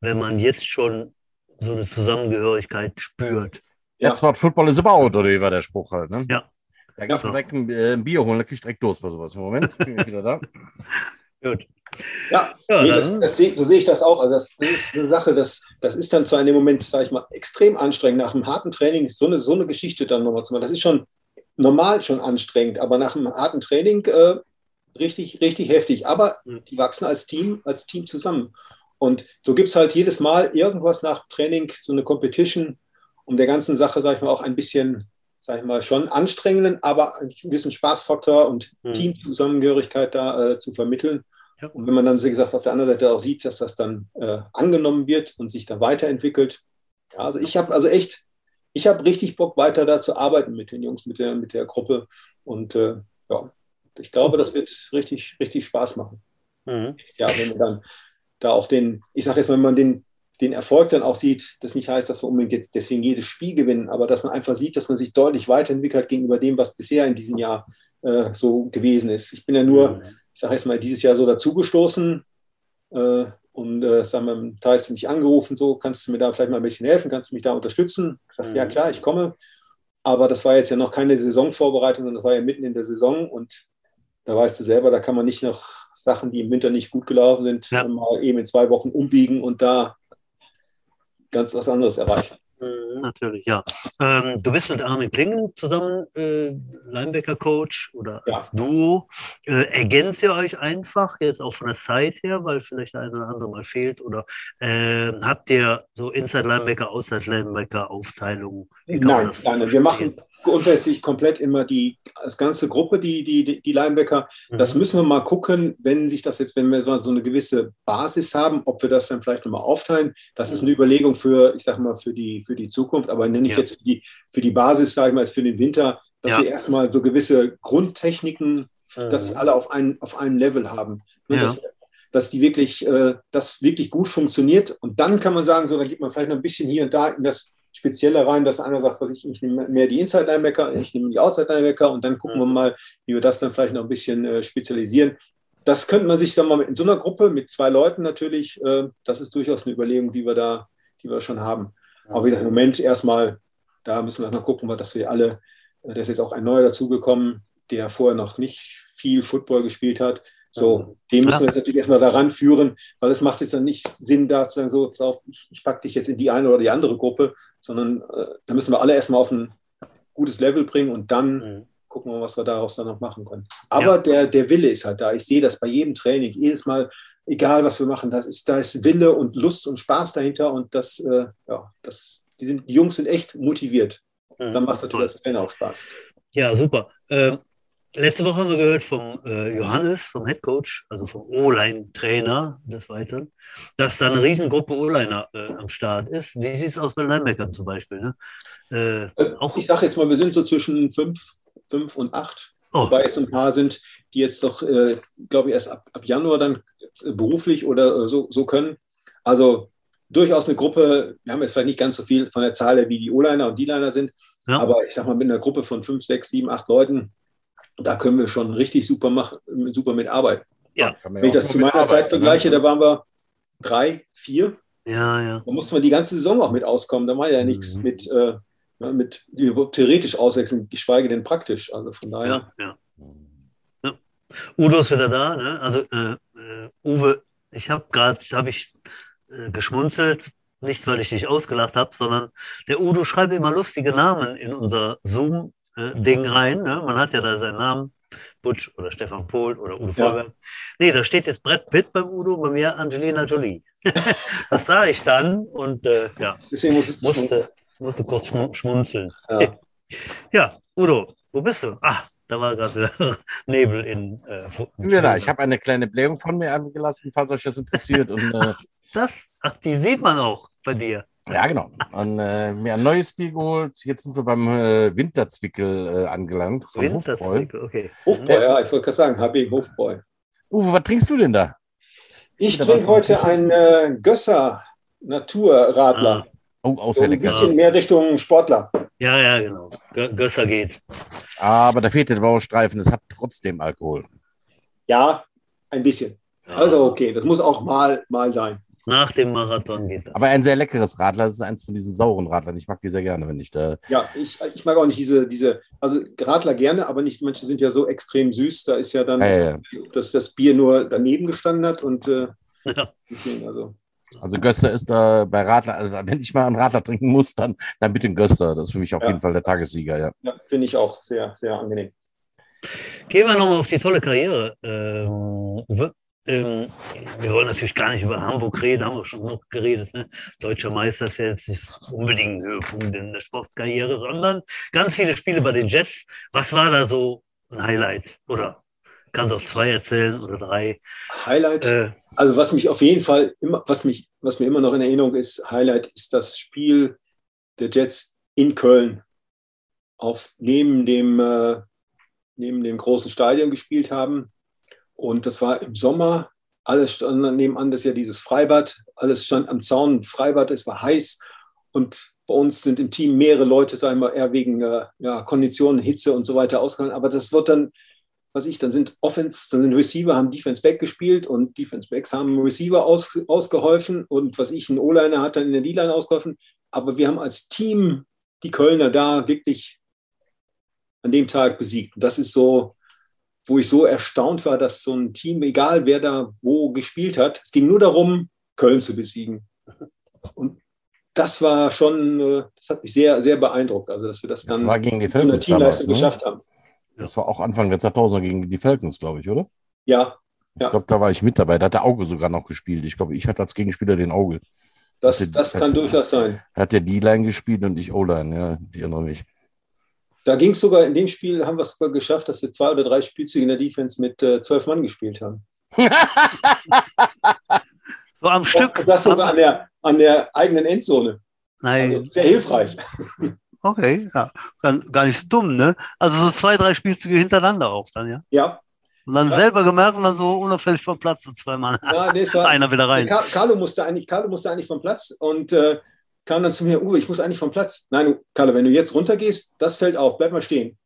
wenn man jetzt schon so eine Zusammengehörigkeit spürt. Jetzt ja. what Football is about, oder wie war der Spruch halt, ne? Ja. Da gab es direkt ein, äh, ein, Bier holen, da krieg ich direkt los bei sowas. Moment, bin ich wieder da. *laughs* Gut. Ja, ja nee, das, das, so sehe ich das auch. Also das, das, ist eine Sache, das, das ist dann zwar in dem Moment, sage ich mal, extrem anstrengend, nach einem harten Training so eine, so eine Geschichte dann nochmal zu machen. Das ist schon normal schon anstrengend, aber nach einem harten Training äh, richtig, richtig heftig. Aber mhm. die wachsen als Team, als Team zusammen. Und so gibt es halt jedes Mal irgendwas nach Training, so eine Competition, um der ganzen Sache, sage ich mal, auch ein bisschen, sage ich mal, schon anstrengenden, aber einen gewissen Spaßfaktor und mhm. Teamzusammengehörigkeit da äh, zu vermitteln. Ja. Und wenn man dann, wie gesagt, auf der anderen Seite auch sieht, dass das dann äh, angenommen wird und sich dann weiterentwickelt. Ja, also ich habe also echt ich habe richtig Bock, weiter da zu arbeiten mit den Jungs, mit der, mit der Gruppe. Und äh, ja, ich glaube, das wird richtig, richtig Spaß machen. Mhm. Ja, wenn man dann da auch den, ich sage jetzt mal, wenn man den, den Erfolg dann auch sieht, das nicht heißt, dass wir unbedingt jetzt deswegen jedes Spiel gewinnen, aber dass man einfach sieht, dass man sich deutlich weiterentwickelt gegenüber dem, was bisher in diesem Jahr äh, so gewesen ist. Ich bin ja nur, mhm. ich sage jetzt mal, dieses Jahr so dazugestoßen. Äh, und äh, sagen wir, da ist mich angerufen, so kannst du mir da vielleicht mal ein bisschen helfen, kannst du mich da unterstützen? Ich sage, mhm. ja klar, ich komme. Aber das war jetzt ja noch keine Saisonvorbereitung, sondern das war ja mitten in der Saison und da weißt du selber, da kann man nicht noch Sachen, die im Winter nicht gut gelaufen sind, ja. mal eben in zwei Wochen umbiegen und da ganz was anderes erreichen. Mhm, natürlich, ja. Ähm, du bist mit Armin Klingen zusammen äh, Linebacker-Coach oder ja. als Duo. Äh, ergänzt ihr euch einfach, jetzt auch von der Zeit her, weil vielleicht eine oder andere mal fehlt? Oder äh, habt ihr so Inside-Linebacker, Outside-Linebacker-Aufteilungen? Nein, nein, wir machen, grundsätzlich komplett immer die als ganze Gruppe, die, die, die Linebacker. Mhm. Das müssen wir mal gucken, wenn sich das jetzt, wenn wir so eine gewisse Basis haben, ob wir das dann vielleicht nochmal aufteilen. Das mhm. ist eine Überlegung für, ich sag mal, für die, für die Zukunft, aber nenne ich ja. jetzt für die, für die Basis, sage ich mal, für den Winter, dass ja. wir erstmal so gewisse Grundtechniken, mhm. dass die alle auf, ein, auf einem Level haben. Ne, ja. dass, dass die wirklich, äh, das wirklich gut funktioniert. Und dann kann man sagen, so, da gibt man vielleicht noch ein bisschen hier und da in das spezieller rein, dass einer sagt, was ich, ich nehme mehr die Inside-Linebacker, ich nehme die Outside-Linebacker und dann gucken wir mhm. mal, wie wir das dann vielleicht noch ein bisschen äh, spezialisieren. Das könnte man sich, sagen wir mal, in so einer Gruppe mit zwei Leuten natürlich, äh, das ist durchaus eine Überlegung, die wir da, die wir schon haben. Aber wie gesagt, im Moment erstmal, da müssen wir noch gucken, dass wir alle, äh, da ist jetzt auch ein neuer dazugekommen, der vorher noch nicht viel Football gespielt hat, so, den müssen wir jetzt natürlich erstmal daran führen, weil es macht jetzt dann nicht Sinn, da zu sagen, so, auf, ich, ich packe dich jetzt in die eine oder die andere Gruppe, sondern äh, da müssen wir alle erstmal auf ein gutes Level bringen und dann mhm. gucken wir, was wir daraus dann noch machen können. Aber ja. der, der Wille ist halt da. Ich sehe das bei jedem Training, jedes Mal, egal was wir machen, das ist, da ist Wille und Lust und Spaß dahinter und das, äh, ja, das, die, sind, die Jungs sind echt motiviert. Mhm. Dann macht natürlich das Trainer auch Spaß. Ja, super. Ähm, Letzte Woche haben wir gehört vom äh, Johannes, vom Head Coach, also vom O-Line-Trainer des Weiteren, dass da eine Riesengruppe O-Liner äh, am Start ist. Wie sieht es aus bei Linebackern zum Beispiel? Ne? Äh, äh auch ich sage jetzt mal, wir sind so zwischen fünf, fünf und acht. Oh. Wobei es ein paar sind, die jetzt doch, äh, glaube ich, erst ab, ab Januar dann äh, beruflich oder so, so können. Also durchaus eine Gruppe, wir haben jetzt vielleicht nicht ganz so viel von der Zahl her, wie die O-Liner und D-Liner sind, ja. aber ich sage mal, mit einer Gruppe von fünf, sechs, sieben, acht Leuten da können wir schon richtig super, machen, super mit arbeiten. Ja. Wenn ich das zu meiner Zeit vergleiche, da waren wir drei, vier. Ja, ja. Da mussten wir die ganze Saison auch mit auskommen. Da war ja nichts mhm. mit, äh, mit theoretisch auswechseln, geschweige denn praktisch. Also von daher. Ja, ja. ja. Udo ist wieder da. Ne? Also äh, äh, Uwe, ich habe gerade, habe ich äh, geschmunzelt, nicht weil ich dich ausgelacht habe, sondern der Udo schreibt immer lustige Namen in unser Zoom äh, Ding rein. Ne? Man hat ja da seinen Namen, Butch oder Stefan Pohl oder Udo ja. Vollberg. Nee, da steht jetzt Brett Pitt beim Udo, bei mir Angelina Jolie. *laughs* das sah ich dann und äh, ja, Deswegen musste, musste kurz schmunzeln. Ja. *laughs* ja, Udo, wo bist du? Ah, da war gerade *laughs* Nebel in. Äh, ja, ich habe eine kleine Blähung von mir angelassen, falls euch das interessiert. Und, äh, das, ach, die sieht man auch bei dir. Ja, genau. Und, äh, mir ein neues Bier geholt. Jetzt sind wir beim äh, Winterzwickel äh, angelangt. Winterzwickel, okay. Hofbräu, ja, ich wollte gerade sagen, HB Hofbräu. Uwe, was trinkst du denn da? Ich trinke heute einen äh, Gösser Naturradler. Ah. Oh, auch sehr so ein bisschen mehr Richtung Sportler. Ja, ja, genau. Gösser geht. Aber da fehlt der blaue Streifen. Es hat trotzdem Alkohol. Ja, ein bisschen. Ja. Also okay, das muss auch mal, mal sein. Nach dem Marathon geht das. Aber ein sehr leckeres Radler, das ist eins von diesen sauren Radlern. Ich mag die sehr gerne, wenn ich da. Ja, ich, ich mag auch nicht diese, diese, also Radler gerne, aber nicht, manche sind ja so extrem süß. Da ist ja dann, ja, ja. dass das Bier nur daneben gestanden hat und äh, ja. deswegen, also. Also Göster ist da bei Radler, also wenn ich mal einen Radler trinken muss, dann, dann bitte ein Göster. Das ist für mich auf jeden Fall der Tagessieger, ja. Ja, finde ich auch sehr, sehr angenehm. Gehen wir nochmal auf die tolle Karriere. Ähm, ähm, wir wollen natürlich gar nicht über Hamburg reden, haben wir schon noch geredet. Ne? Deutscher Meister ist ja jetzt nicht unbedingt ein Höhepunkt in der Sportkarriere, sondern ganz viele Spiele bei den Jets. Was war da so ein Highlight? Oder kannst du auch zwei erzählen oder drei? Highlight? Äh, also was mich auf jeden Fall immer, was mich, was mir immer noch in Erinnerung ist, Highlight ist das Spiel der Jets in Köln auf neben dem äh, neben dem großen Stadion gespielt haben und das war im Sommer. Alles stand nebenan, das ist ja dieses Freibad. Alles stand am Zaun, Freibad, es war heiß. Und bei uns sind im Team mehrere Leute, sagen wir eher wegen äh, ja, Konditionen, Hitze und so weiter ausgegangen. Aber das wird dann was ich, dann sind Offense, dann sind Receiver, haben Defense Back gespielt und Defense Backs haben Receiver aus, ausgeholfen und was ich, ein O-Liner hat dann in der D-Line ausgeholfen. Aber wir haben als Team die Kölner da wirklich an dem Tag besiegt. Und das ist so, wo ich so erstaunt war, dass so ein Team, egal wer da wo gespielt hat, es ging nur darum, Köln zu besiegen. Und das war schon, äh, das hat mich sehr, sehr beeindruckt, also dass wir das dann Das war gegen die zu einer Teamleistung ne? geschafft haben. Das war auch Anfang der 2000er gegen die Falcons, glaube ich, oder? Ja, Ich Ja. glaube, da war ich mit dabei. Da hat der Auge sogar noch gespielt. Ich glaube, ich hatte als Gegenspieler den Auge. das, Hatte- das kann hatte- durchaus sein. Hat der D-Line gespielt und ich O-Line, ja, die erinnere mich. Da ging es sogar, in dem Spiel haben wir es sogar geschafft, dass wir zwei oder drei Spielzüge in der Defense mit äh, zwölf Mann gespielt haben. *laughs* So am Stück. Und das sogar an der, an der eigenen Endzone. Nein, Also sehr hilfreich. *laughs* okay, ja. Gar, nicht so dumm, ne? Also so zwei, drei Spielzüge hintereinander auch dann, ja. Ja, Und dann Ja. selber gemerkt und dann so unauffällig vom Platz, so zweimal. ja nee, war, *laughs* Einer wieder rein. Carlo musste eigentlich, Carlo musste eigentlich vom Platz und äh, kam dann zu mir, Uwe, ich muss eigentlich vom Platz. Nein, Carlo, wenn du jetzt runtergehst, das fällt auf, bleib mal stehen.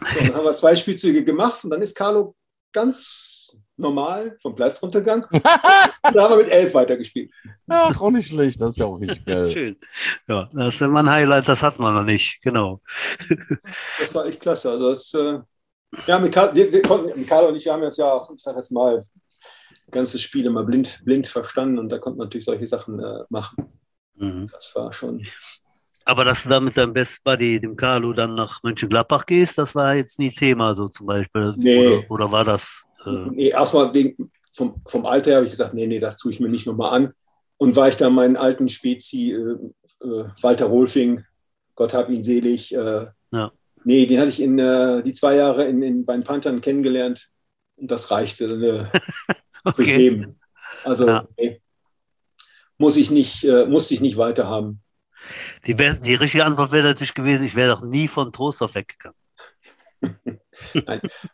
So, dann haben wir zwei Spielzüge gemacht und dann ist Carlo ganz normal vom Platz runtergegangen. *laughs* und dann haben wir mit elf weitergespielt. Ach, auch nicht schlecht. Das ist ja auch richtig geil. *laughs* Schön. Ja, das ist immer ein Highlight, das hatten wir noch nicht, genau. *laughs* Das war echt klasse. Also das, äh, ja, mit Carlo, wir, wir konnten, mit Carlo und ich, wir haben jetzt ja auch, ich sag jetzt mal, ganzes Spiel immer blind, blind verstanden und da konnte man natürlich solche Sachen äh, machen. Mhm. Das war schon. Aber dass du da mit deinem Best Buddy, dem Carlo, dann nach Mönchengladbach gehst, das war jetzt nie Thema, so zum Beispiel. Nee. Oder, oder war das? Äh, Nee, erstmal wegen, vom, vom Alter her habe ich gesagt, nee, nee, das tue ich mir nicht nochmal an. Und war ich da meinen alten Spezi, äh, äh, Walter Rolfing, Gott hab ihn selig. Äh, Ja. Nee, den hatte ich in äh, die zwei Jahre in, in, bei den Panthern kennengelernt und das reichte äh, *laughs* fürs okay. Leben. Also Ja. nee, muss ich nicht, äh, musste ich nicht weiter haben. Die, be- die richtige Antwort wäre natürlich gewesen, ich wäre doch nie von Trostorf weggegangen. *laughs*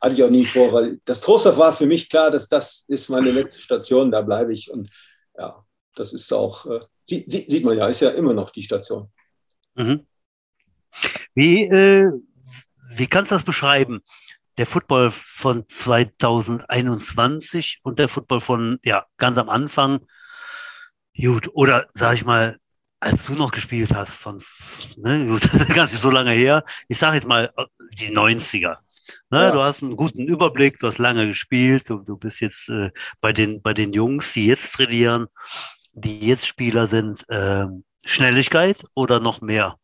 Hatte ich auch nie vor, weil das Trostorf war für mich klar, dass das ist meine letzte Station, da bleibe ich. Und ja, das ist auch, äh, sieht, sieht sieht man ja, ist ja immer noch die Station. Mhm. Wie, äh, wie kannst du das beschreiben? Der Football von 2021 und der Football von, ja, ganz am Anfang. Gut, oder sag ich mal, als du noch gespielt hast, von, ne, gut, *laughs* gar nicht so lange her, ich sage jetzt mal die 90er. Ne, Ja. Du hast einen guten Überblick, du hast lange gespielt, du, du bist jetzt äh, bei, den, bei den Jungs, die jetzt trainieren, die jetzt Spieler sind, ähm, Schnelligkeit oder noch mehr?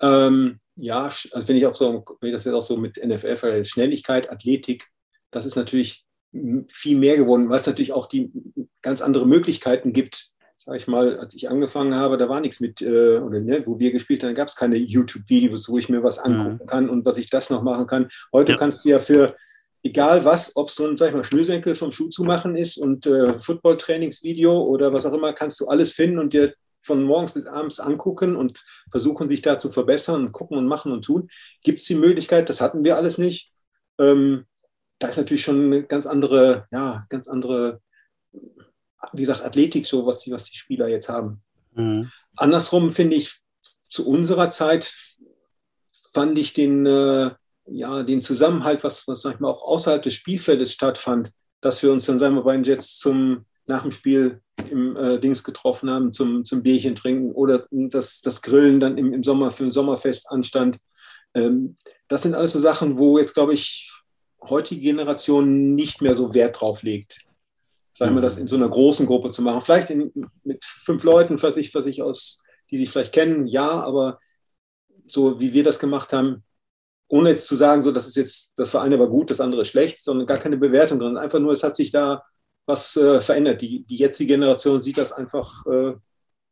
Ähm, ja, also wenn ich auch so, wenn ich das jetzt auch so mit NFL vergleiche, Schnelligkeit, Athletik, das ist natürlich viel mehr geworden, weil es natürlich auch die ganz andere Möglichkeiten gibt. Sag ich mal, als ich angefangen habe, da war nichts mit, äh, oder ne, wo wir gespielt haben, gab es keine YouTube-Videos, wo ich mir was angucken kann und was ich das noch machen kann. Heute Ja. kannst du ja für egal was, ob es so ein, sag ich mal, Schnürsenkel vom Schuh zu machen ist und äh, Football-Trainingsvideo oder was auch immer, kannst du alles finden und dir von morgens bis abends angucken und versuchen, sich da zu verbessern und gucken und machen und tun. Gibt es die Möglichkeit, das hatten wir alles nicht. Ähm, da ist natürlich schon eine ganz andere, ja, ganz andere, wie gesagt, Athletik so, was die, was die Spieler jetzt haben. Mhm. Andersrum finde ich, zu unserer Zeit fand ich den, äh, ja, den Zusammenhalt, was, was sag ich mal, auch außerhalb des Spielfeldes stattfand, dass wir uns dann, sagen wir, bei den Jets zum, nach dem Spiel im äh, Dings getroffen haben, zum, zum Bierchen trinken oder das, das Grillen dann im, im Sommer für ein Sommerfest anstand. Ähm, das sind alles so Sachen, wo jetzt, glaube ich, heutige Generation nicht mehr so Wert drauf legt. Sagen wir das in so einer großen Gruppe zu machen. Vielleicht in, mit fünf Leuten, was ich, was ich aus, die sich vielleicht kennen, ja, aber so wie wir das gemacht haben, ohne jetzt zu sagen, so das ist jetzt, das eine war gut, das andere schlecht, sondern gar keine Bewertung drin. Einfach nur, es hat sich da was äh, verändert. Die, die jetzige Generation sieht das einfach äh,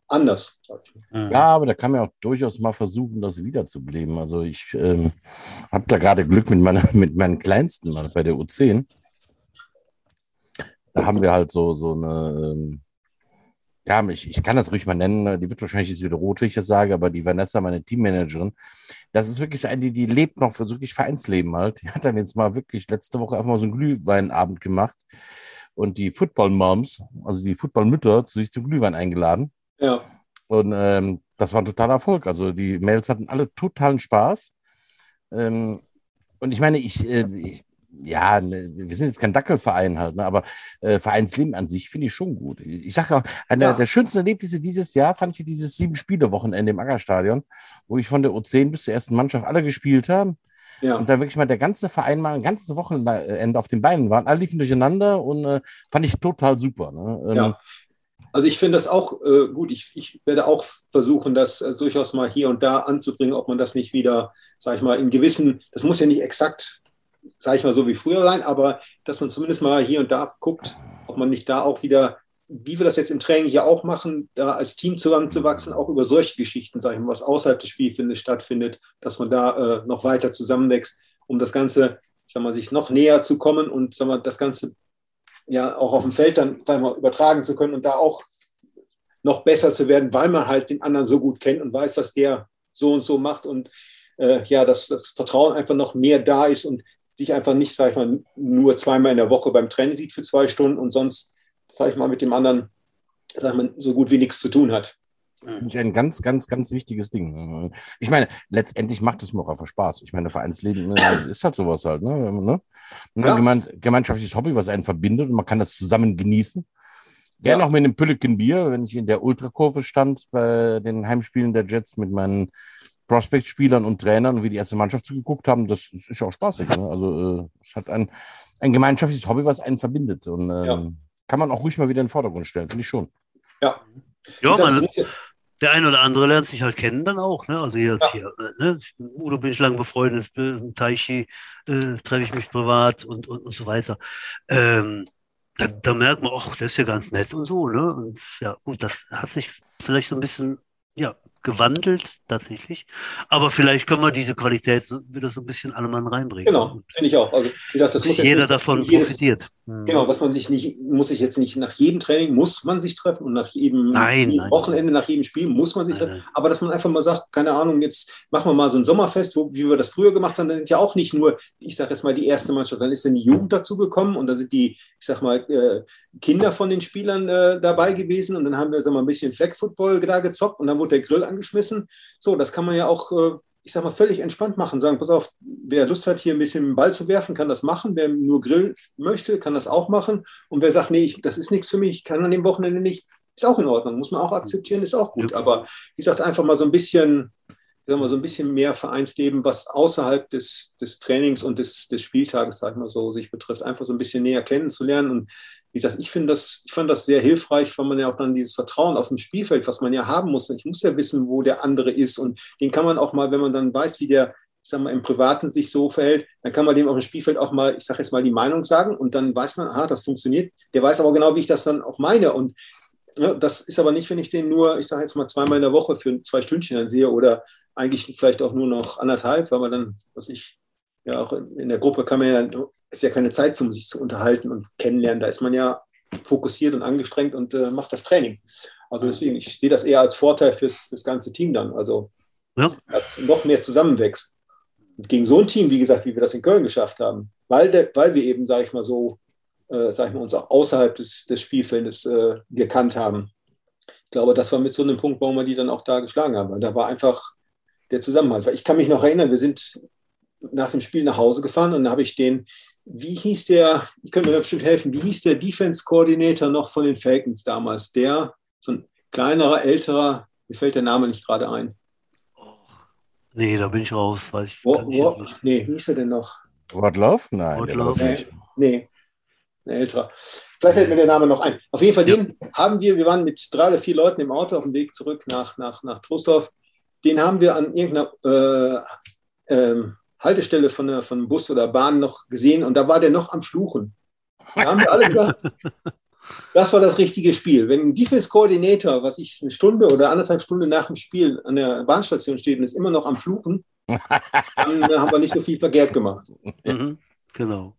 anders. Sag ich mal. Ja, aber da kann man auch durchaus mal versuchen, das wiederzubeleben. Also ich ähm, habe da gerade Glück mit, meiner, *laughs* mit meinen Kleinsten mal bei der U10. Da haben wir halt so, so eine, ähm, ja, ich, ich kann das ruhig mal nennen, die wird wahrscheinlich jetzt wieder rot, wenn ich das sage, aber die Vanessa, meine Teammanagerin, das ist wirklich eine, die, die lebt noch für wirklich Vereinsleben halt. Die hat dann jetzt mal wirklich letzte Woche einfach mal so einen Glühweinabend gemacht und die Football-Moms, also die Football-Mütter, sich zum Glühwein eingeladen. Ja, Und ähm, das war ein totaler Erfolg. Also die Mails hatten alle totalen Spaß. Ähm, und ich meine, ich, äh, ich ja, ne, wir sind jetzt kein Dackelverein halt, ne, aber äh, Vereinsleben an sich finde ich schon gut. Ich sage auch, einer Ja. der schönsten Erlebnisse dieses Jahr fand ich dieses Sieben-Spiele-Wochenende im Aggerstadion, wo ich von der U10 bis zur ersten Mannschaft alle gespielt haben Ja. und da wirklich mal der ganze Verein mal ein ganzes Wochenende auf den Beinen waren. Alle liefen durcheinander und äh, fand ich total super. Ne? Ähm, Ja. Also ich finde das auch äh, gut. Ich, ich werde auch versuchen, das äh, durchaus mal hier und da anzubringen, ob man das nicht wieder, sag ich mal, in gewissen, das muss ja nicht exakt, sag ich mal, so wie früher sein, aber dass man zumindest mal hier und da guckt, ob man nicht da auch wieder, wie wir das jetzt im Training hier auch machen, da als Team zusammenzuwachsen, auch über solche Geschichten, sag ich mal, was außerhalb des Spielfeldes stattfindet, dass man da äh, noch weiter zusammenwächst, um das Ganze, sag mal, sich noch näher zu kommen und sag mal, das Ganze ja auch auf dem Feld dann sagen wir, mal, übertragen zu können und da auch noch besser zu werden, weil man halt den anderen so gut kennt und weiß, was der so und so macht und äh, ja, dass das Vertrauen einfach noch mehr da ist und sich einfach nicht, sag ich mal, nur zweimal in der Woche beim Training sieht für zwei Stunden und sonst, sag ich mal, mit dem anderen, sag ich mal, so gut wie nichts zu tun hat. Finde ich ein ganz, ganz, ganz wichtiges Ding. Ich meine, letztendlich macht es mir auch einfach Spaß. Ich meine, Vereinsleben äh, *clears throat* ist halt sowas halt. Ne? Ne? Ein Ja. gemein, gemeinschaftliches Hobby, was einen verbindet und man kann das zusammen genießen. Gerne Ja. auch mit einem Pülliken Bier, wenn ich in der Ultrakurve stand bei den Heimspielen der Jets mit meinen Prospect-Spielern und Trainern, wie die erste Mannschaft zugeguckt haben, das ist ja auch spaßig. Ne? Also äh, es hat ein, ein gemeinschaftliches Hobby, was einen verbindet. Und ähm, Ja. kann man auch ruhig mal wieder in den Vordergrund stellen, finde ich schon. Ja, gesagt, man, der eine oder andere lernt sich halt kennen dann auch. Ne? Also hier, hier äh, ne? Udo bin ich lange befreundet, Taichi äh, treffe ich mich privat und, und, und so weiter. Ähm, da, da merkt man, ach, der ist ja ganz nett und so. Ne? Und ja, gut, das hat sich vielleicht so ein bisschen ja, gewandelt tatsächlich. Aber vielleicht können wir diese Qualität wieder so ein bisschen alle Mann reinbringen. Genau, finde ich auch. Also, wie gesagt, das muss jeder nicht davon jedes, profitiert. Mhm. Genau, dass man sich nicht, muss sich jetzt nicht nach jedem Training muss man sich treffen und nach jedem Nein, nein. Wochenende, nach jedem Spiel muss man sich Nein, treffen. Aber dass man einfach mal sagt, keine Ahnung, jetzt machen wir mal so ein Sommerfest, wo, wie wir das früher gemacht haben, da sind ja auch nicht nur, ich sage jetzt mal, die erste Mannschaft, dann ist dann die Jugend dazugekommen und da sind die, ich sag mal, äh, Kinder von den Spielern äh, dabei gewesen und dann haben wir sag mal, ein bisschen Flag Football da gezockt und dann wurde der Grill angeschmissen. So, das kann man ja auch, äh, ich sag mal, völlig entspannt machen. Sagen, pass auf, wer Lust hat, hier ein bisschen den Ball zu werfen, kann das machen. Wer nur Grill möchte, kann das auch machen. Und wer sagt, nee, ich, das ist nichts für mich, ich kann an dem Wochenende nicht, ist auch in Ordnung. Muss man auch akzeptieren, ist auch gut. Aber wie gesagt, einfach mal so ein bisschen, sagen wir, so ein bisschen mehr Vereinsleben, was außerhalb des, des Trainings und des, des Spieltages, sag ich mal so, sich betrifft, einfach so ein bisschen näher kennenzulernen. Und wie gesagt, ich finde das, ich fand das sehr hilfreich, weil man ja auch dann dieses Vertrauen auf dem Spielfeld, was man ja haben muss. Ich muss ja wissen, wo der andere ist. Und den kann man auch mal, wenn man dann weiß, wie der, ich sag mal, im Privaten sich so verhält, dann kann man dem auf dem Spielfeld auch mal, ich sage jetzt mal, die Meinung sagen und dann weiß man, ah, das funktioniert. Der weiß aber genau, wie ich das dann auch meine. Und ja, das ist aber nicht, wenn ich den nur, ich sage jetzt mal, zweimal in der Woche für zwei Stündchen dann sehe oder eigentlich vielleicht auch nur noch anderthalb, weil man dann, was ich, ja auch in der Gruppe kann man ja, ist ja keine Zeit, um sich zu unterhalten und kennenlernen. Da ist man ja fokussiert und angestrengt und äh, macht das Training. Also deswegen, ich sehe das eher als Vorteil fürs, fürs ganze Team dann. Also Ja. noch mehr zusammenwächst. Und gegen so ein Team, wie gesagt, wie wir das in Köln geschafft haben, weil, der, weil wir eben, sage ich mal so, äh, sag ich mal, uns auch außerhalb des, des Spielfeldes äh, gekannt haben. Ich glaube, das war mit so einem Punkt, warum wir die dann auch da geschlagen haben. Weil da war einfach der Zusammenhalt. Weil ich kann mich noch erinnern, wir sind nach dem Spiel nach Hause gefahren und da habe ich den, wie hieß der, ich könnte mir da bestimmt helfen, wie hieß der Defense-Koordinator noch von den Falcons damals? Der, so ein kleinerer, älterer, mir fällt der Name nicht gerade ein. Nee, da bin ich raus, weiß ich, Wo, wo, nicht. nee, wie hieß er denn noch? Wortlauf? Nein, der war das Wortlauf. nicht. Nee, ein älterer. Vielleicht fällt mir der Name noch ein. Auf jeden Fall, den haben wir, wir waren mit drei oder vier Leuten im Auto auf dem Weg zurück nach, nach, nach Trostorf. Den haben wir an irgendeiner äh, ähm, Haltestelle von, der, von Bus oder Bahn noch gesehen und da war der noch am Fluchen. Da haben wir alle gesagt, *laughs* das war das richtige Spiel. Wenn ein Defense Coordinator, was ich eine Stunde oder anderthalb Stunden nach dem Spiel an der Bahnstation steht und ist immer noch am Fluchen, *laughs* dann haben wir nicht so viel verkehrt gemacht. Mhm, genau.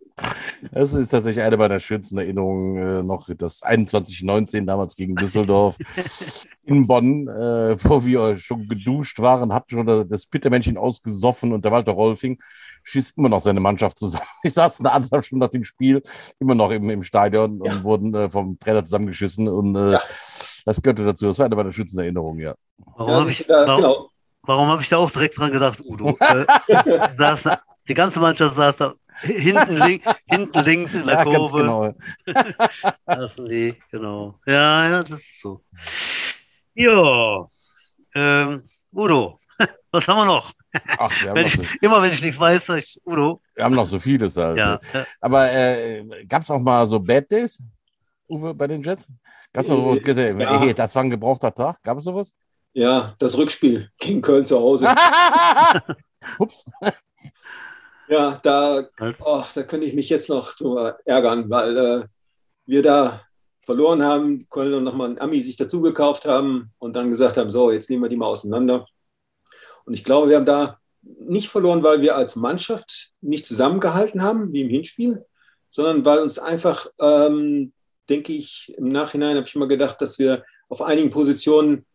Das ist tatsächlich eine meiner schönsten Erinnerungen äh, noch, das 21-19 damals gegen Düsseldorf *laughs* in Bonn, äh, wo wir schon geduscht waren, hatten schon das Pittermännchen ausgesoffen und der Walter Rolfing schießt immer noch seine Mannschaft zusammen. *laughs* Ich saß eine anderthalb Stunden nach dem Spiel immer noch im, im Stadion Ja. und wurden äh, vom Trainer zusammengeschissen und äh, Ja. das gehörte dazu. Das war eine meiner schönsten Erinnerungen, ja. Warum Ja, habe ich, da, warum, genau. warum hab ich da auch direkt dran gedacht, Udo? Äh, *laughs* saß, da- die ganze Mannschaft saß da hinten, link, hinten links in der Ja, ganz Kurve. genau. *laughs* Das sind die, genau. Ja, ja, das ist so. Ja, ähm, Udo, *laughs* was haben wir noch? Ach, wir haben, Wenn noch ich, immer wenn ich nichts weiß, sag ich Udo. wir haben noch so vieles halt. Ja, ja. Aber äh, gab es auch mal so Bad Days, Uwe, bei den Jets? Gab's noch so, Äh, ja. hey, das war ein gebrauchter Tag? Gab es sowas? Ja, das Rückspiel gegen Köln zu Hause. *laughs* Ups. Ja, da, Halt. oh, da könnte ich mich jetzt noch drüber ärgern, weil äh, wir da verloren haben, Köln nochmal einen Ami sich dazu gekauft haben und dann gesagt haben, so, jetzt nehmen wir die mal auseinander. Und ich glaube, wir haben da nicht verloren, weil wir als Mannschaft nicht zusammengehalten haben, wie im Hinspiel, sondern weil uns einfach, ähm, denke ich, im Nachhinein habe ich mal gedacht, dass wir auf einigen Positionen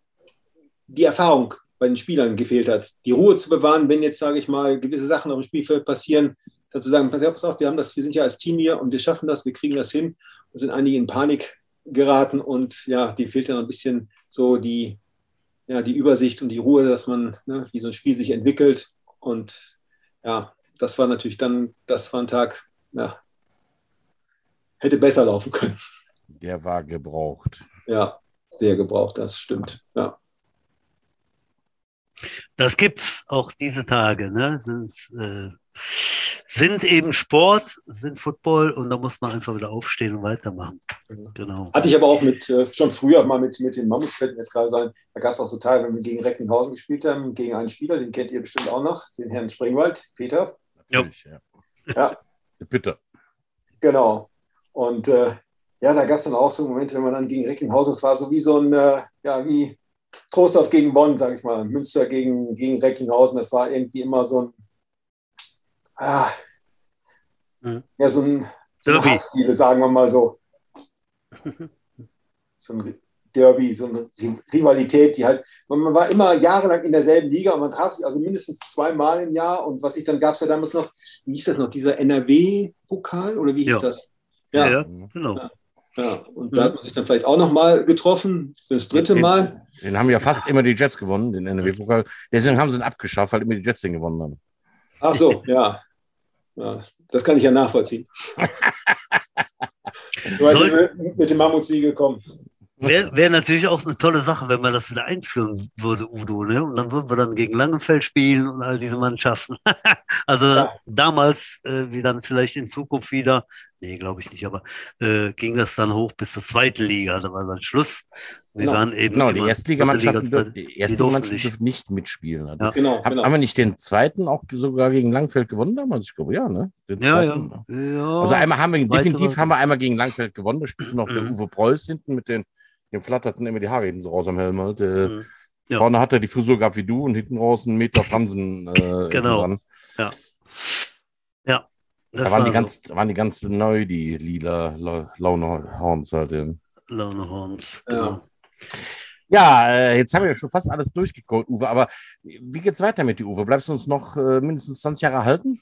die Erfahrung bei den Spielern gefehlt hat. Die Ruhe zu bewahren, wenn jetzt, sage ich mal, gewisse Sachen auf dem Spielfeld passieren, dann zu sagen, pass auf, pass auf, wir haben das, wir sind ja als Team hier und wir schaffen das, wir kriegen das hin. Da sind einige in Panik geraten und ja, die fehlt dann ein bisschen so die, ja, die Übersicht und die Ruhe, dass man, ne, wie so ein Spiel sich entwickelt. Und ja, das war natürlich dann, das war ein Tag, ja, hätte besser laufen können. Der war gebraucht. Ja, sehr gebraucht, das stimmt. Ja. Das gibt's auch diese Tage, ne? Sind, äh, sind eben Sport, sind Football und da muss man einfach wieder aufstehen und weitermachen. Genau. Hatte ich aber auch mit, äh, schon früher mal mit, mit den Mammuts, fällt jetzt gerade sein, da gab es auch so Teile, wenn wir gegen Recklinghausen gespielt haben, gegen einen Spieler, den kennt ihr bestimmt auch noch, den Herrn Springwald, Peter. Natürlich, ja. Ja. Bitte. Genau. Und äh, ja, da gab es dann auch so Momente, wenn man dann gegen Recklinghausen, es war so wie so ein, äh, ja, wie Trostorf gegen Bonn, sage ich mal, Münster gegen, gegen Recklinghausen, das war irgendwie immer so ein, ah, Mhm. ja, so ein, so. Hassliebe, sagen wir mal so. *laughs* so ein Derby, so eine Ri- Rivalität, die halt, man, man war immer jahrelang in derselben Liga und man traf sich also mindestens zweimal im Jahr und was ich dann gab es ja damals noch, wie hieß das noch, dieser NRW-Pokal oder wie hieß Ja. das? Ja, Ja, ja, genau. ja. Und da hat man sich dann vielleicht auch nochmal getroffen, für das dritte Den- Mal. Den haben ja fast immer die Jets gewonnen, den NRW-Pokal. Deswegen haben sie ihn abgeschafft, weil immer die Jets den gewonnen haben. Ach so, *laughs* ja. ja. Das kann ich ja nachvollziehen. *laughs* Du weißt, Soll- mit, mit dem Mammutsieg gekommen. Wäre wär natürlich auch eine tolle Sache, wenn man das wieder einführen würde, Udo. Ne? Und dann würden wir dann gegen Langenfeld spielen und all diese Mannschaften. *laughs* also Ja. damals, äh, wie dann vielleicht in Zukunft wieder, nee, glaube ich nicht, aber äh, ging das dann hoch bis zur zweiten Liga. Da war dann Schluss. Wir Genau. waren eben Genau, die Erstligamannschaften dürfen, die durften nicht. dürfen nicht mitspielen. Also, Ja. Genau, hab, genau. Haben wir nicht den zweiten auch sogar gegen Langfeld gewonnen damals? Ich glaube, ja, ne? Den Ja, ja. zweiten. ja. Also einmal haben wir, definitiv haben wir einmal gegen Langfeld gewonnen. Da spielte noch der Mhm. Uwe Preuß hinten mit den, dem flatterten immer die Haare hinten so raus am Helm. Halt. Mhm. Ja. Vorne hat er die Frisur gehabt wie du und hinten raus einen Meter Fransen. Äh, *laughs* Genau. dran. Das Da waren die, war ganz, waren die ganz neu, die lila La- Laune Horns halt. ja. so. Launehorns. Ja. Genau. Ja, äh, jetzt haben wir ja schon fast alles durchgeguckt, Uwe. Aber wie geht's weiter mit dir, Uwe? Bleibst du uns noch äh, mindestens 20 Jahre halten?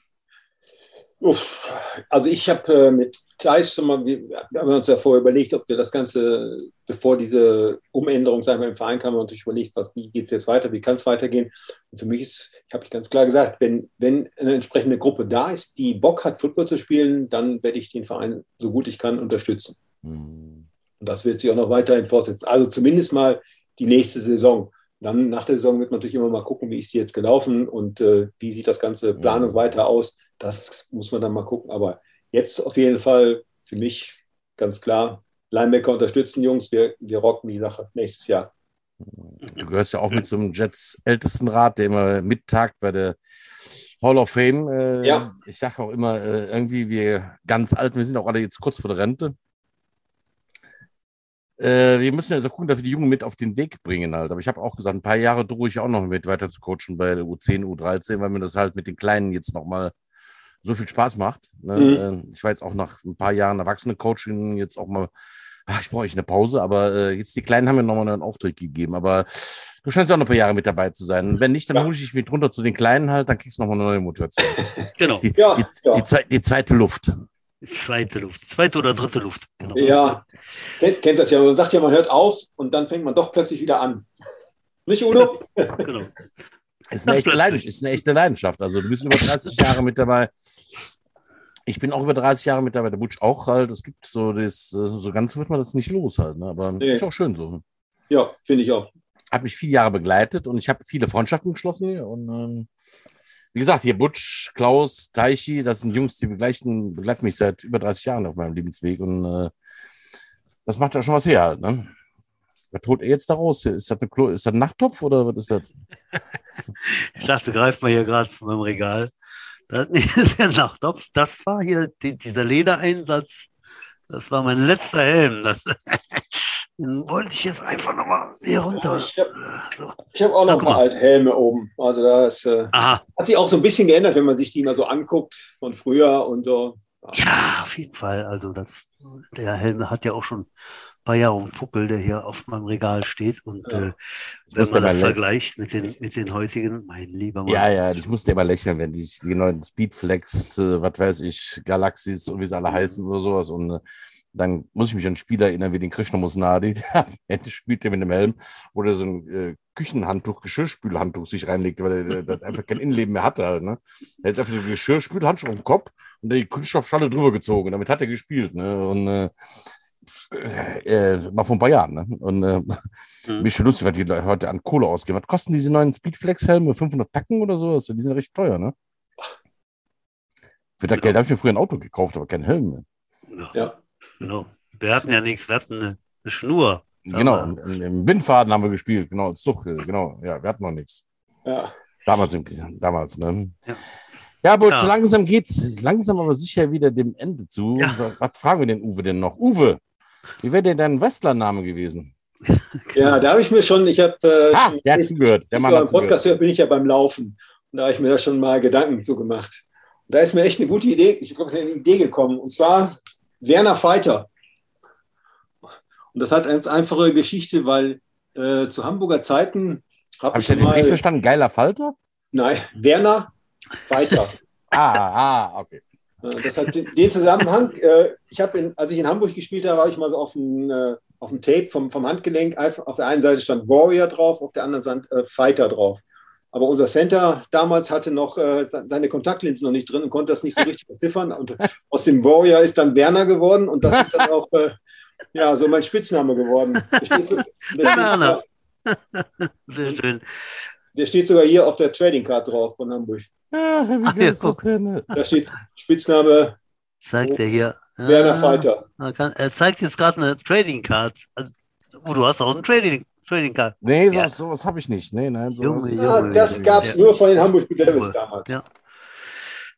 Uff. Also ich habe äh, mit Thais schon mal, wir, wir haben uns ja vorher überlegt, ob wir das Ganze, bevor diese Umänderung sagen wir, im Verein kam, haben wir natürlich überlegt, was, wie geht es jetzt weiter, wie kann es weitergehen. Und für mich ist, ich habe ich ganz klar gesagt, wenn, wenn eine entsprechende Gruppe da ist, die Bock hat, Football zu spielen, dann werde ich den Verein so gut ich kann unterstützen. Hm. Und das wird sich auch noch weiterhin fortsetzen. Also zumindest mal die nächste Saison. Dann nach der Saison wird man natürlich immer mal gucken, wie ist die jetzt gelaufen und äh, wie sieht das ganze Planung Mhm. weiter aus. Das muss man dann mal gucken. Aber jetzt auf jeden Fall für mich ganz klar, Linebacker unterstützen, Jungs. Wir, wir rocken die Sache nächstes Jahr. Du gehörst ja auch mit zum Jets Ältestenrat, der immer mittagt bei der Hall of Fame. Äh, Ja. Ich sage auch immer, äh, irgendwie wir ganz alt, wir sind auch alle jetzt kurz vor der Rente. Äh, wir müssen ja so gucken, dass wir die Jungen mit auf den Weg bringen halt. Aber ich habe auch gesagt, ein paar Jahre drohe ich auch noch mit weiter zu coachen bei der U10, U13, weil mir das halt mit den Kleinen jetzt nochmal so viel Spaß macht. Ne? Mhm. Äh, Ich war jetzt auch nach ein paar Jahren Erwachsene-Coaching jetzt auch mal, ach, ich brauche echt eine Pause, aber äh, jetzt die Kleinen haben mir nochmal einen Auftritt gegeben. Aber du scheinst ja auch noch ein paar Jahre mit dabei zu sein. Und wenn nicht, dann Ja. hole ich dich mit runter zu den Kleinen halt, dann kriegst du nochmal eine neue Motivation. *laughs* Genau. Die, Ja, die, ja. Die, zwei, die zweite Luft. Zweite Luft. Zweite oder dritte Luft. Genau. Ja, Kennt, kennst das ja. Man sagt ja, man hört auf und dann fängt man doch plötzlich wieder an. Nicht, Udo? genau. Ist eine, echte. Leidenschaft, ist eine echte Leidenschaft. Also du bist über 30 *laughs* Jahre mit dabei. Ich bin auch über 30 Jahre mit dabei, der Butch auch halt. Es gibt so das, so ganz wird man das nicht los halt, ne? Aber Nee. ist auch schön so. Ja, finde ich auch. Hat mich viele Jahre begleitet und ich habe viele Freundschaften geschlossen hier. Und ähm, wie gesagt, hier Butch, Klaus, Teichi, das sind Jungs, die begleiten, begleiten mich seit über 30 Jahren auf meinem Lebensweg. Und äh, das macht ja schon was her halt, ne? Was holt er jetzt da raus? Ist das, eine ist das ein Nachttopf oder was ist das? *laughs* Ich dachte, greift mal hier gerade zu meinem Regal. Das ist *laughs* der Nachtopf. Das war hier die, dieser Ledereinsatz. Das war mein letzter Helm. *laughs* Das, den wollte ich jetzt einfach nochmal hier runter. Ich habe hab auch noch ein paar mal. alte Helme oben. Also da ist, äh, Aha, hat sich auch so ein bisschen geändert, wenn man sich die mal so anguckt von früher und so. ja, auf jeden Fall. Also das, der Helm hat ja auch schon paar Jahre auf dem Puckel, der hier auf meinem Regal steht. Und Ja. äh, wenn man das vergleicht mit den, mit den heutigen, mein lieber Mann. Ja, ja, ich musste immer lächeln, wenn die, die neuen Speedflex, äh, was weiß ich, Galaxies und wie sie alle heißen oder sowas. Und äh, dann muss ich mich an einen Spieler erinnern wie den Krishna Musnadi, *laughs* der spielt der mit dem Helm, wo der so ein äh, Küchenhandtuch, Geschirrspülhandtuch sich reinlegt, weil er das einfach kein Innenleben mehr hatte halt, ne? Er hat einfach so ein Geschirrspülhandtuch auf dem Kopf und die Kunststoffschale drüber gezogen. Damit hat er gespielt, ne? Und äh, äh, äh, mal vor ein paar Jahren, ne? Und äh, Mhm. mich schon lustig, was die Leute heute an Kohle ausgeben. Was kosten diese neuen Speedflex-Helme? 500 Tacken oder so? Die sind recht teuer, ne? Für das Ja. Geld habe ich mir früher ein Auto gekauft, aber kein Helm mehr. Ja, Ja. genau. Wir hatten ja nichts, wir hatten eine, eine Schnur. Genau, im, Windfaden haben wir gespielt, genau, als Zug, äh, genau. Ja, wir hatten noch nichts. Ja. Damals, im, damals, ne? Ja. Ja, aber Ja. langsam geht's langsam aber sicher wieder dem Ende zu. Ja. Was, was fragen wir den Uwe denn noch? Uwe, wie wäre denn dein Wrestler-Name gewesen? ja, da habe ich mir schon, ich habe äh, Ah, der hat zugehört. Der Mann beim hat zugehört. Podcast höre, bin ich ja beim Laufen. Und da habe ich mir da schon mal Gedanken zu gemacht. Und da ist mir echt eine gute Idee, ich glaube, eine Idee gekommen. Und zwar Werner Feiter. Und das hat eine ganz einfache Geschichte, weil äh, zu Hamburger Zeiten habe Habe ich ich das richtig verstanden? Geiler Falter? nein, Werner Feiter. *laughs* Ah, ah, okay. Äh, Das hat den Zusammenhang. Äh, ich habe, in- als ich in Hamburg gespielt habe, war ich mal so auf dem, äh, auf dem Tape vom, vom Handgelenk. Auf der einen Seite stand Warrior drauf, auf der anderen stand äh, Fighter drauf. Aber unser Center damals hatte noch äh, se- seine Kontaktlinsen noch nicht drin und konnte das nicht so richtig *laughs* entziffern. Und aus dem Warrior ist dann Werner geworden und das ist dann auch äh, ja, so mein Spitzname geworden. *laughs* Werner. *laughs* Sehr schön. Der steht sogar hier auf der Trading Card drauf von Hamburg. Ach, wie Ach, ja, ist das guck. denn? Da steht Spitzname Zeigt er hier. Werner Ah, kann, er zeigt jetzt gerade eine Trading Card. Also, oh, du hast auch eine Trading, Trading Card. Nee, Ja. sowas, sowas habe ich nicht. Nee, nein, Junge, sowas. Junge. Ja, das gab es Ja. nur von den Hamburg Devils damals. Ja.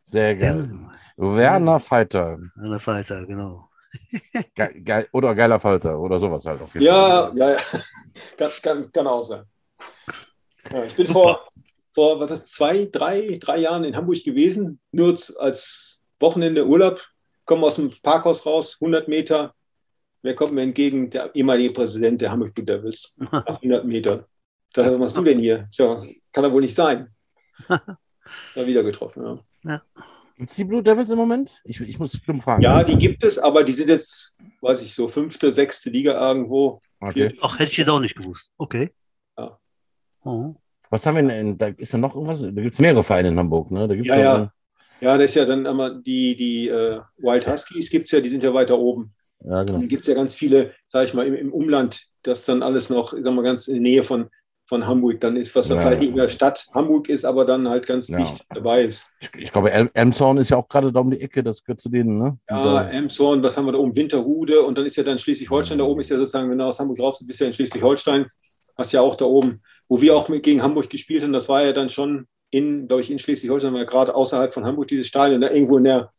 Sehr geil. Werner Fighter. Werner Fighter, genau. Ge geil, oder geiler Falter oder sowas halt auf jeden Ja, Fall. ja, ja. Kann, kann, kann auch sein. Ja, ich bin vor, vor was ist, zwei, drei, drei Jahren in Hamburg gewesen, nur als Wochenende Urlaub. Komme aus dem Parkhaus raus, 100 Meter. Wer kommt mir entgegen? Der ehemalige Präsident der Hamburg Blue Devils. Nach 100 Meter. Sag, was machst du denn hier? So, kann er wohl nicht sein. *laughs* Ja, wieder getroffen. Ja. Gibt es die Blue Devils im Moment? Ich, ich muss dumm fragen. ja, die gibt es, aber die sind jetzt, weiß ich, so fünfte, sechste Liga irgendwo. Okay. Ach, hätte ich jetzt auch nicht gewusst. Okay. Oh. Was haben wir denn? Da ist ja noch irgendwas? Da gibt es mehrere Vereine in Hamburg, ne? Da gibt's Ja, ja. Ja, das ist ja dann immer die, die äh, Wild Huskies gibt es ja, die sind ja weiter oben. ja genau. Und gibt es ja ganz viele, sage ich mal, im, im Umland, das dann alles noch, ich sag mal, ganz in der Nähe von, von Hamburg dann ist, was dann Ja. vielleicht nicht in der Stadt Hamburg ist, aber dann halt ganz Ja. dicht dabei ist. Ich, ich glaube, El Elmshorn ist ja auch gerade da um die Ecke, das gehört zu denen, ne? Ja, Emshorn, was haben wir da oben? Winterhude und dann ist ja dann Schleswig-Holstein, da oben ist ja sozusagen, wenn du aus Hamburg raus bist, bist du ja in Schleswig-Holstein, hast ja auch da oben, wo wir auch mit gegen Hamburg gespielt haben, das war ja dann schon in, glaube ich, in Schleswig-Holstein, ja gerade außerhalb von Hamburg dieses Stadion, da irgendwo in der,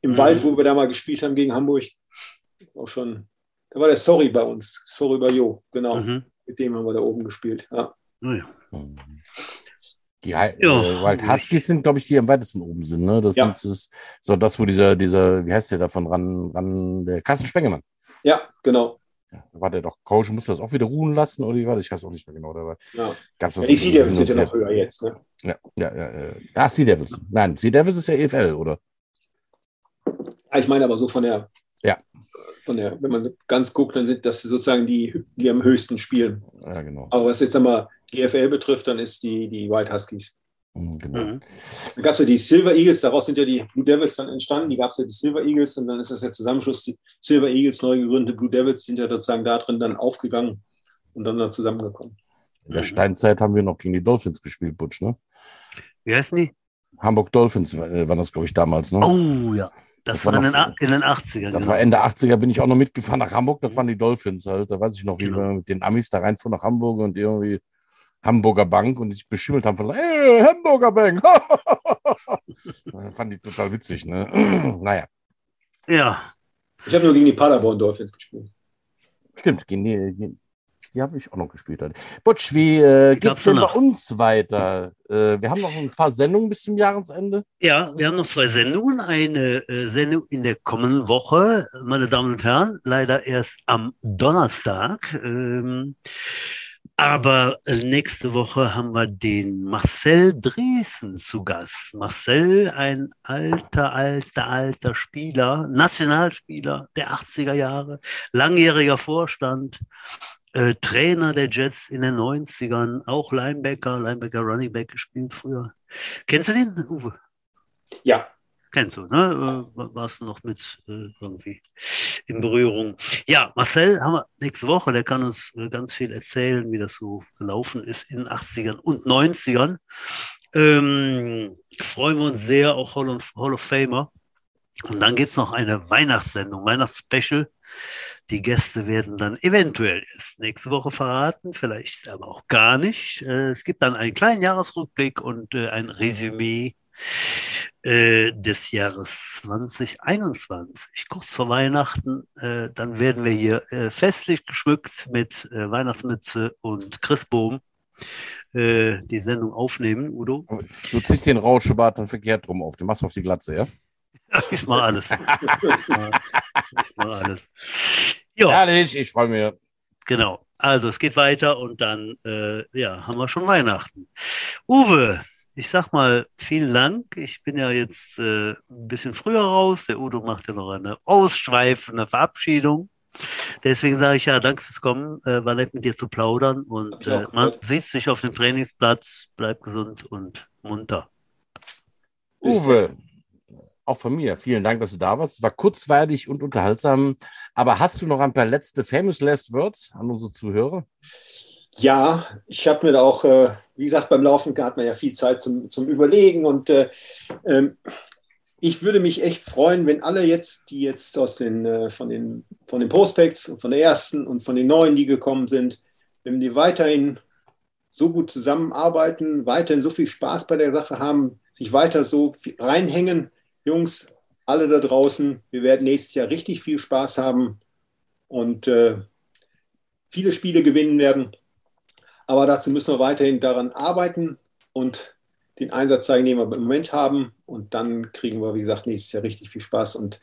im Mhm. Wald, wo wir da mal gespielt haben gegen Hamburg. Auch schon, da war der Sorry bei uns, Sorry bei Jo, genau, Mhm. mit dem haben wir da oben gespielt. Ja, Naja. Die Hi- Ja. äh, Wild Huskies sind, glaube ich, die am weitesten oben sind, ne? Das Ja. sind das, so das, wo dieser, dieser, wie heißt der davon ran, ran, der Carsten Spengemann. ja genau. Ja, war der doch Coach, musste das auch wieder ruhen lassen oder wie war das? Ich weiß auch nicht mehr genau. Da war, Ja. gab's Ja, die Sea Devils sind ja noch höher jetzt. Ne? Ja, ja, ja. ja. Ah, Sea Devils. Nein, Sea Devils ist ja EFL, oder? Ja, Ich meine aber so von der, Ja. von der, wenn man ganz guckt, dann sind das sozusagen die, die am höchsten spielen. Ja, genau. Aber was jetzt einmal GFL betrifft, dann ist die, die White Huskies. Mhm, genau. Mhm. Dann gab es ja die Silver Eagles, daraus sind ja die Blue Devils dann entstanden. Die gab es ja die Silver Eagles und dann ist das der Zusammenschluss. Die Silver Eagles, neu gegründete Blue Devils, sind ja sozusagen da drin dann aufgegangen und dann da zusammengekommen. In der Steinzeit haben wir noch gegen die Dolphins gespielt, Butch, ne? Wie heißen die? Hamburg Dolphins äh, waren das, glaube ich, damals, ne? Oh ja. Das, das war, war in, den, in den 80ern. Das genau. war Ende 80er, bin ich auch noch mitgefahren nach Hamburg. Das waren die Dolphins halt. Da weiß ich noch, wie genau. wir mit den Amis da reinfuhren nach Hamburg und irgendwie Hamburger Bank und sich beschimmelt haben von, hey, Hamburger Bank. *laughs* fand ich total witzig, ne? *clears throat* naja. Ja. Ich habe nur gegen die Paderborn Dolphins gespielt. Stimmt, gegen die, die habe ich auch noch gespielt. Butch, wie äh, geht es denn bei uns weiter? Äh, wir haben noch ein paar Sendungen bis zum Jahresende. Ja, wir haben noch zwei Sendungen. Eine äh, Sendung in der kommenden Woche, meine Damen und Herren, leider erst am Donnerstag. Ähm, aber äh, nächste Woche haben wir den Marcel Driesen zu Gast. Marcel, ein alter, alter, alter Spieler, Nationalspieler der 80er Jahre, langjähriger Vorstand, äh, Trainer der Jets in den 90ern, auch Linebacker, Linebacker, Running Back gespielt früher. Kennst du den, Uwe? Ja. Kennst du, ne? Äh, warst du noch mit äh, irgendwie in Berührung. Ja, Marcel haben wir nächste Woche, der kann uns äh, ganz viel erzählen, wie das so gelaufen ist in den 80ern und 90ern. Ähm, freuen wir uns sehr, auch Hall of, Hall of Famer. Und dann gibt es noch eine Weihnachtssendung, Weihnachtsspecial. Die Gäste werden dann eventuell erst nächste Woche verraten, vielleicht aber auch gar nicht. Äh, es gibt dann einen kleinen Jahresrückblick und äh, ein Resümee äh, des Jahres 2021, kurz vor Weihnachten. Dann werden wir hier festlich geschmückt mit Weihnachtsmütze und Christbohm die Sendung aufnehmen, Udo. Du ziehst den Rauschebart dann verkehrt rum auf. Du machst auf die Glatze, ja? *laughs* Ich mache alles. *laughs* Ich mach alles. Ja. Herrlich, ich freue mich. Genau. Also es geht weiter und dann äh, ja, haben wir schon Weihnachten. Uwe, ich sag mal vielen Dank. Ich bin ja jetzt äh, ein bisschen früher raus. Der Udo macht ja noch eine ausschweifende Verabschiedung. Deswegen sage ich ja, danke fürs Kommen. Äh, war nett mit dir zu plaudern und äh, man sieht sich auf dem Trainingsplatz. Bleib gesund und munter. Uwe, auch von mir. Vielen Dank, dass du da warst. War kurzweilig und unterhaltsam. Aber hast du noch ein paar letzte Famous Last Words an unsere Zuhörer? Ja, ich habe mir da auch, äh, wie gesagt, beim Laufen hat man ja viel Zeit zum, zum Überlegen und äh, äh, ich würde mich echt freuen, wenn alle jetzt, die jetzt aus den, äh, von, den, von den Prospects und von der ersten und von den neuen, die gekommen sind, wenn die weiterhin so gut zusammenarbeiten, weiterhin so viel Spaß bei der Sache haben, sich weiter so reinhängen, Jungs, alle da draußen, wir werden nächstes Jahr richtig viel Spaß haben und äh, viele Spiele gewinnen werden. Aber dazu müssen wir weiterhin daran arbeiten und den Einsatz zeigen, den wir im Moment haben. Und dann kriegen wir, wie gesagt, nächstes Jahr richtig viel Spaß. Und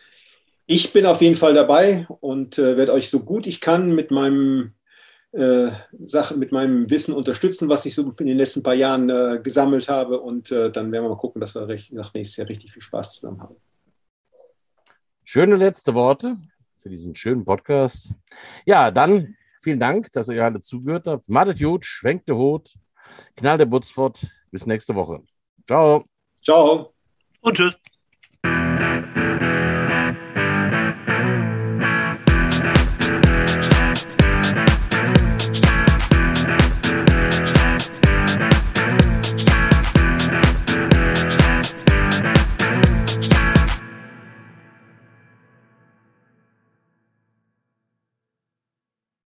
ich bin auf jeden Fall dabei und äh, werde euch so gut ich kann mit meinem äh, Sachen, mit meinem Wissen unterstützen, was ich so in den letzten paar Jahren äh, gesammelt habe. Und äh, dann werden wir mal gucken, dass wir recht, nach nächstes Jahr richtig viel Spaß zusammen haben. Schöne letzte Worte für diesen schönen Podcast. Ja, dann vielen Dank, dass ihr alle zugehört habt. Madet gut, schwenkt der Hut, knallt der Butz fort. Bis nächste Woche. Ciao. Ciao. Und tschüss.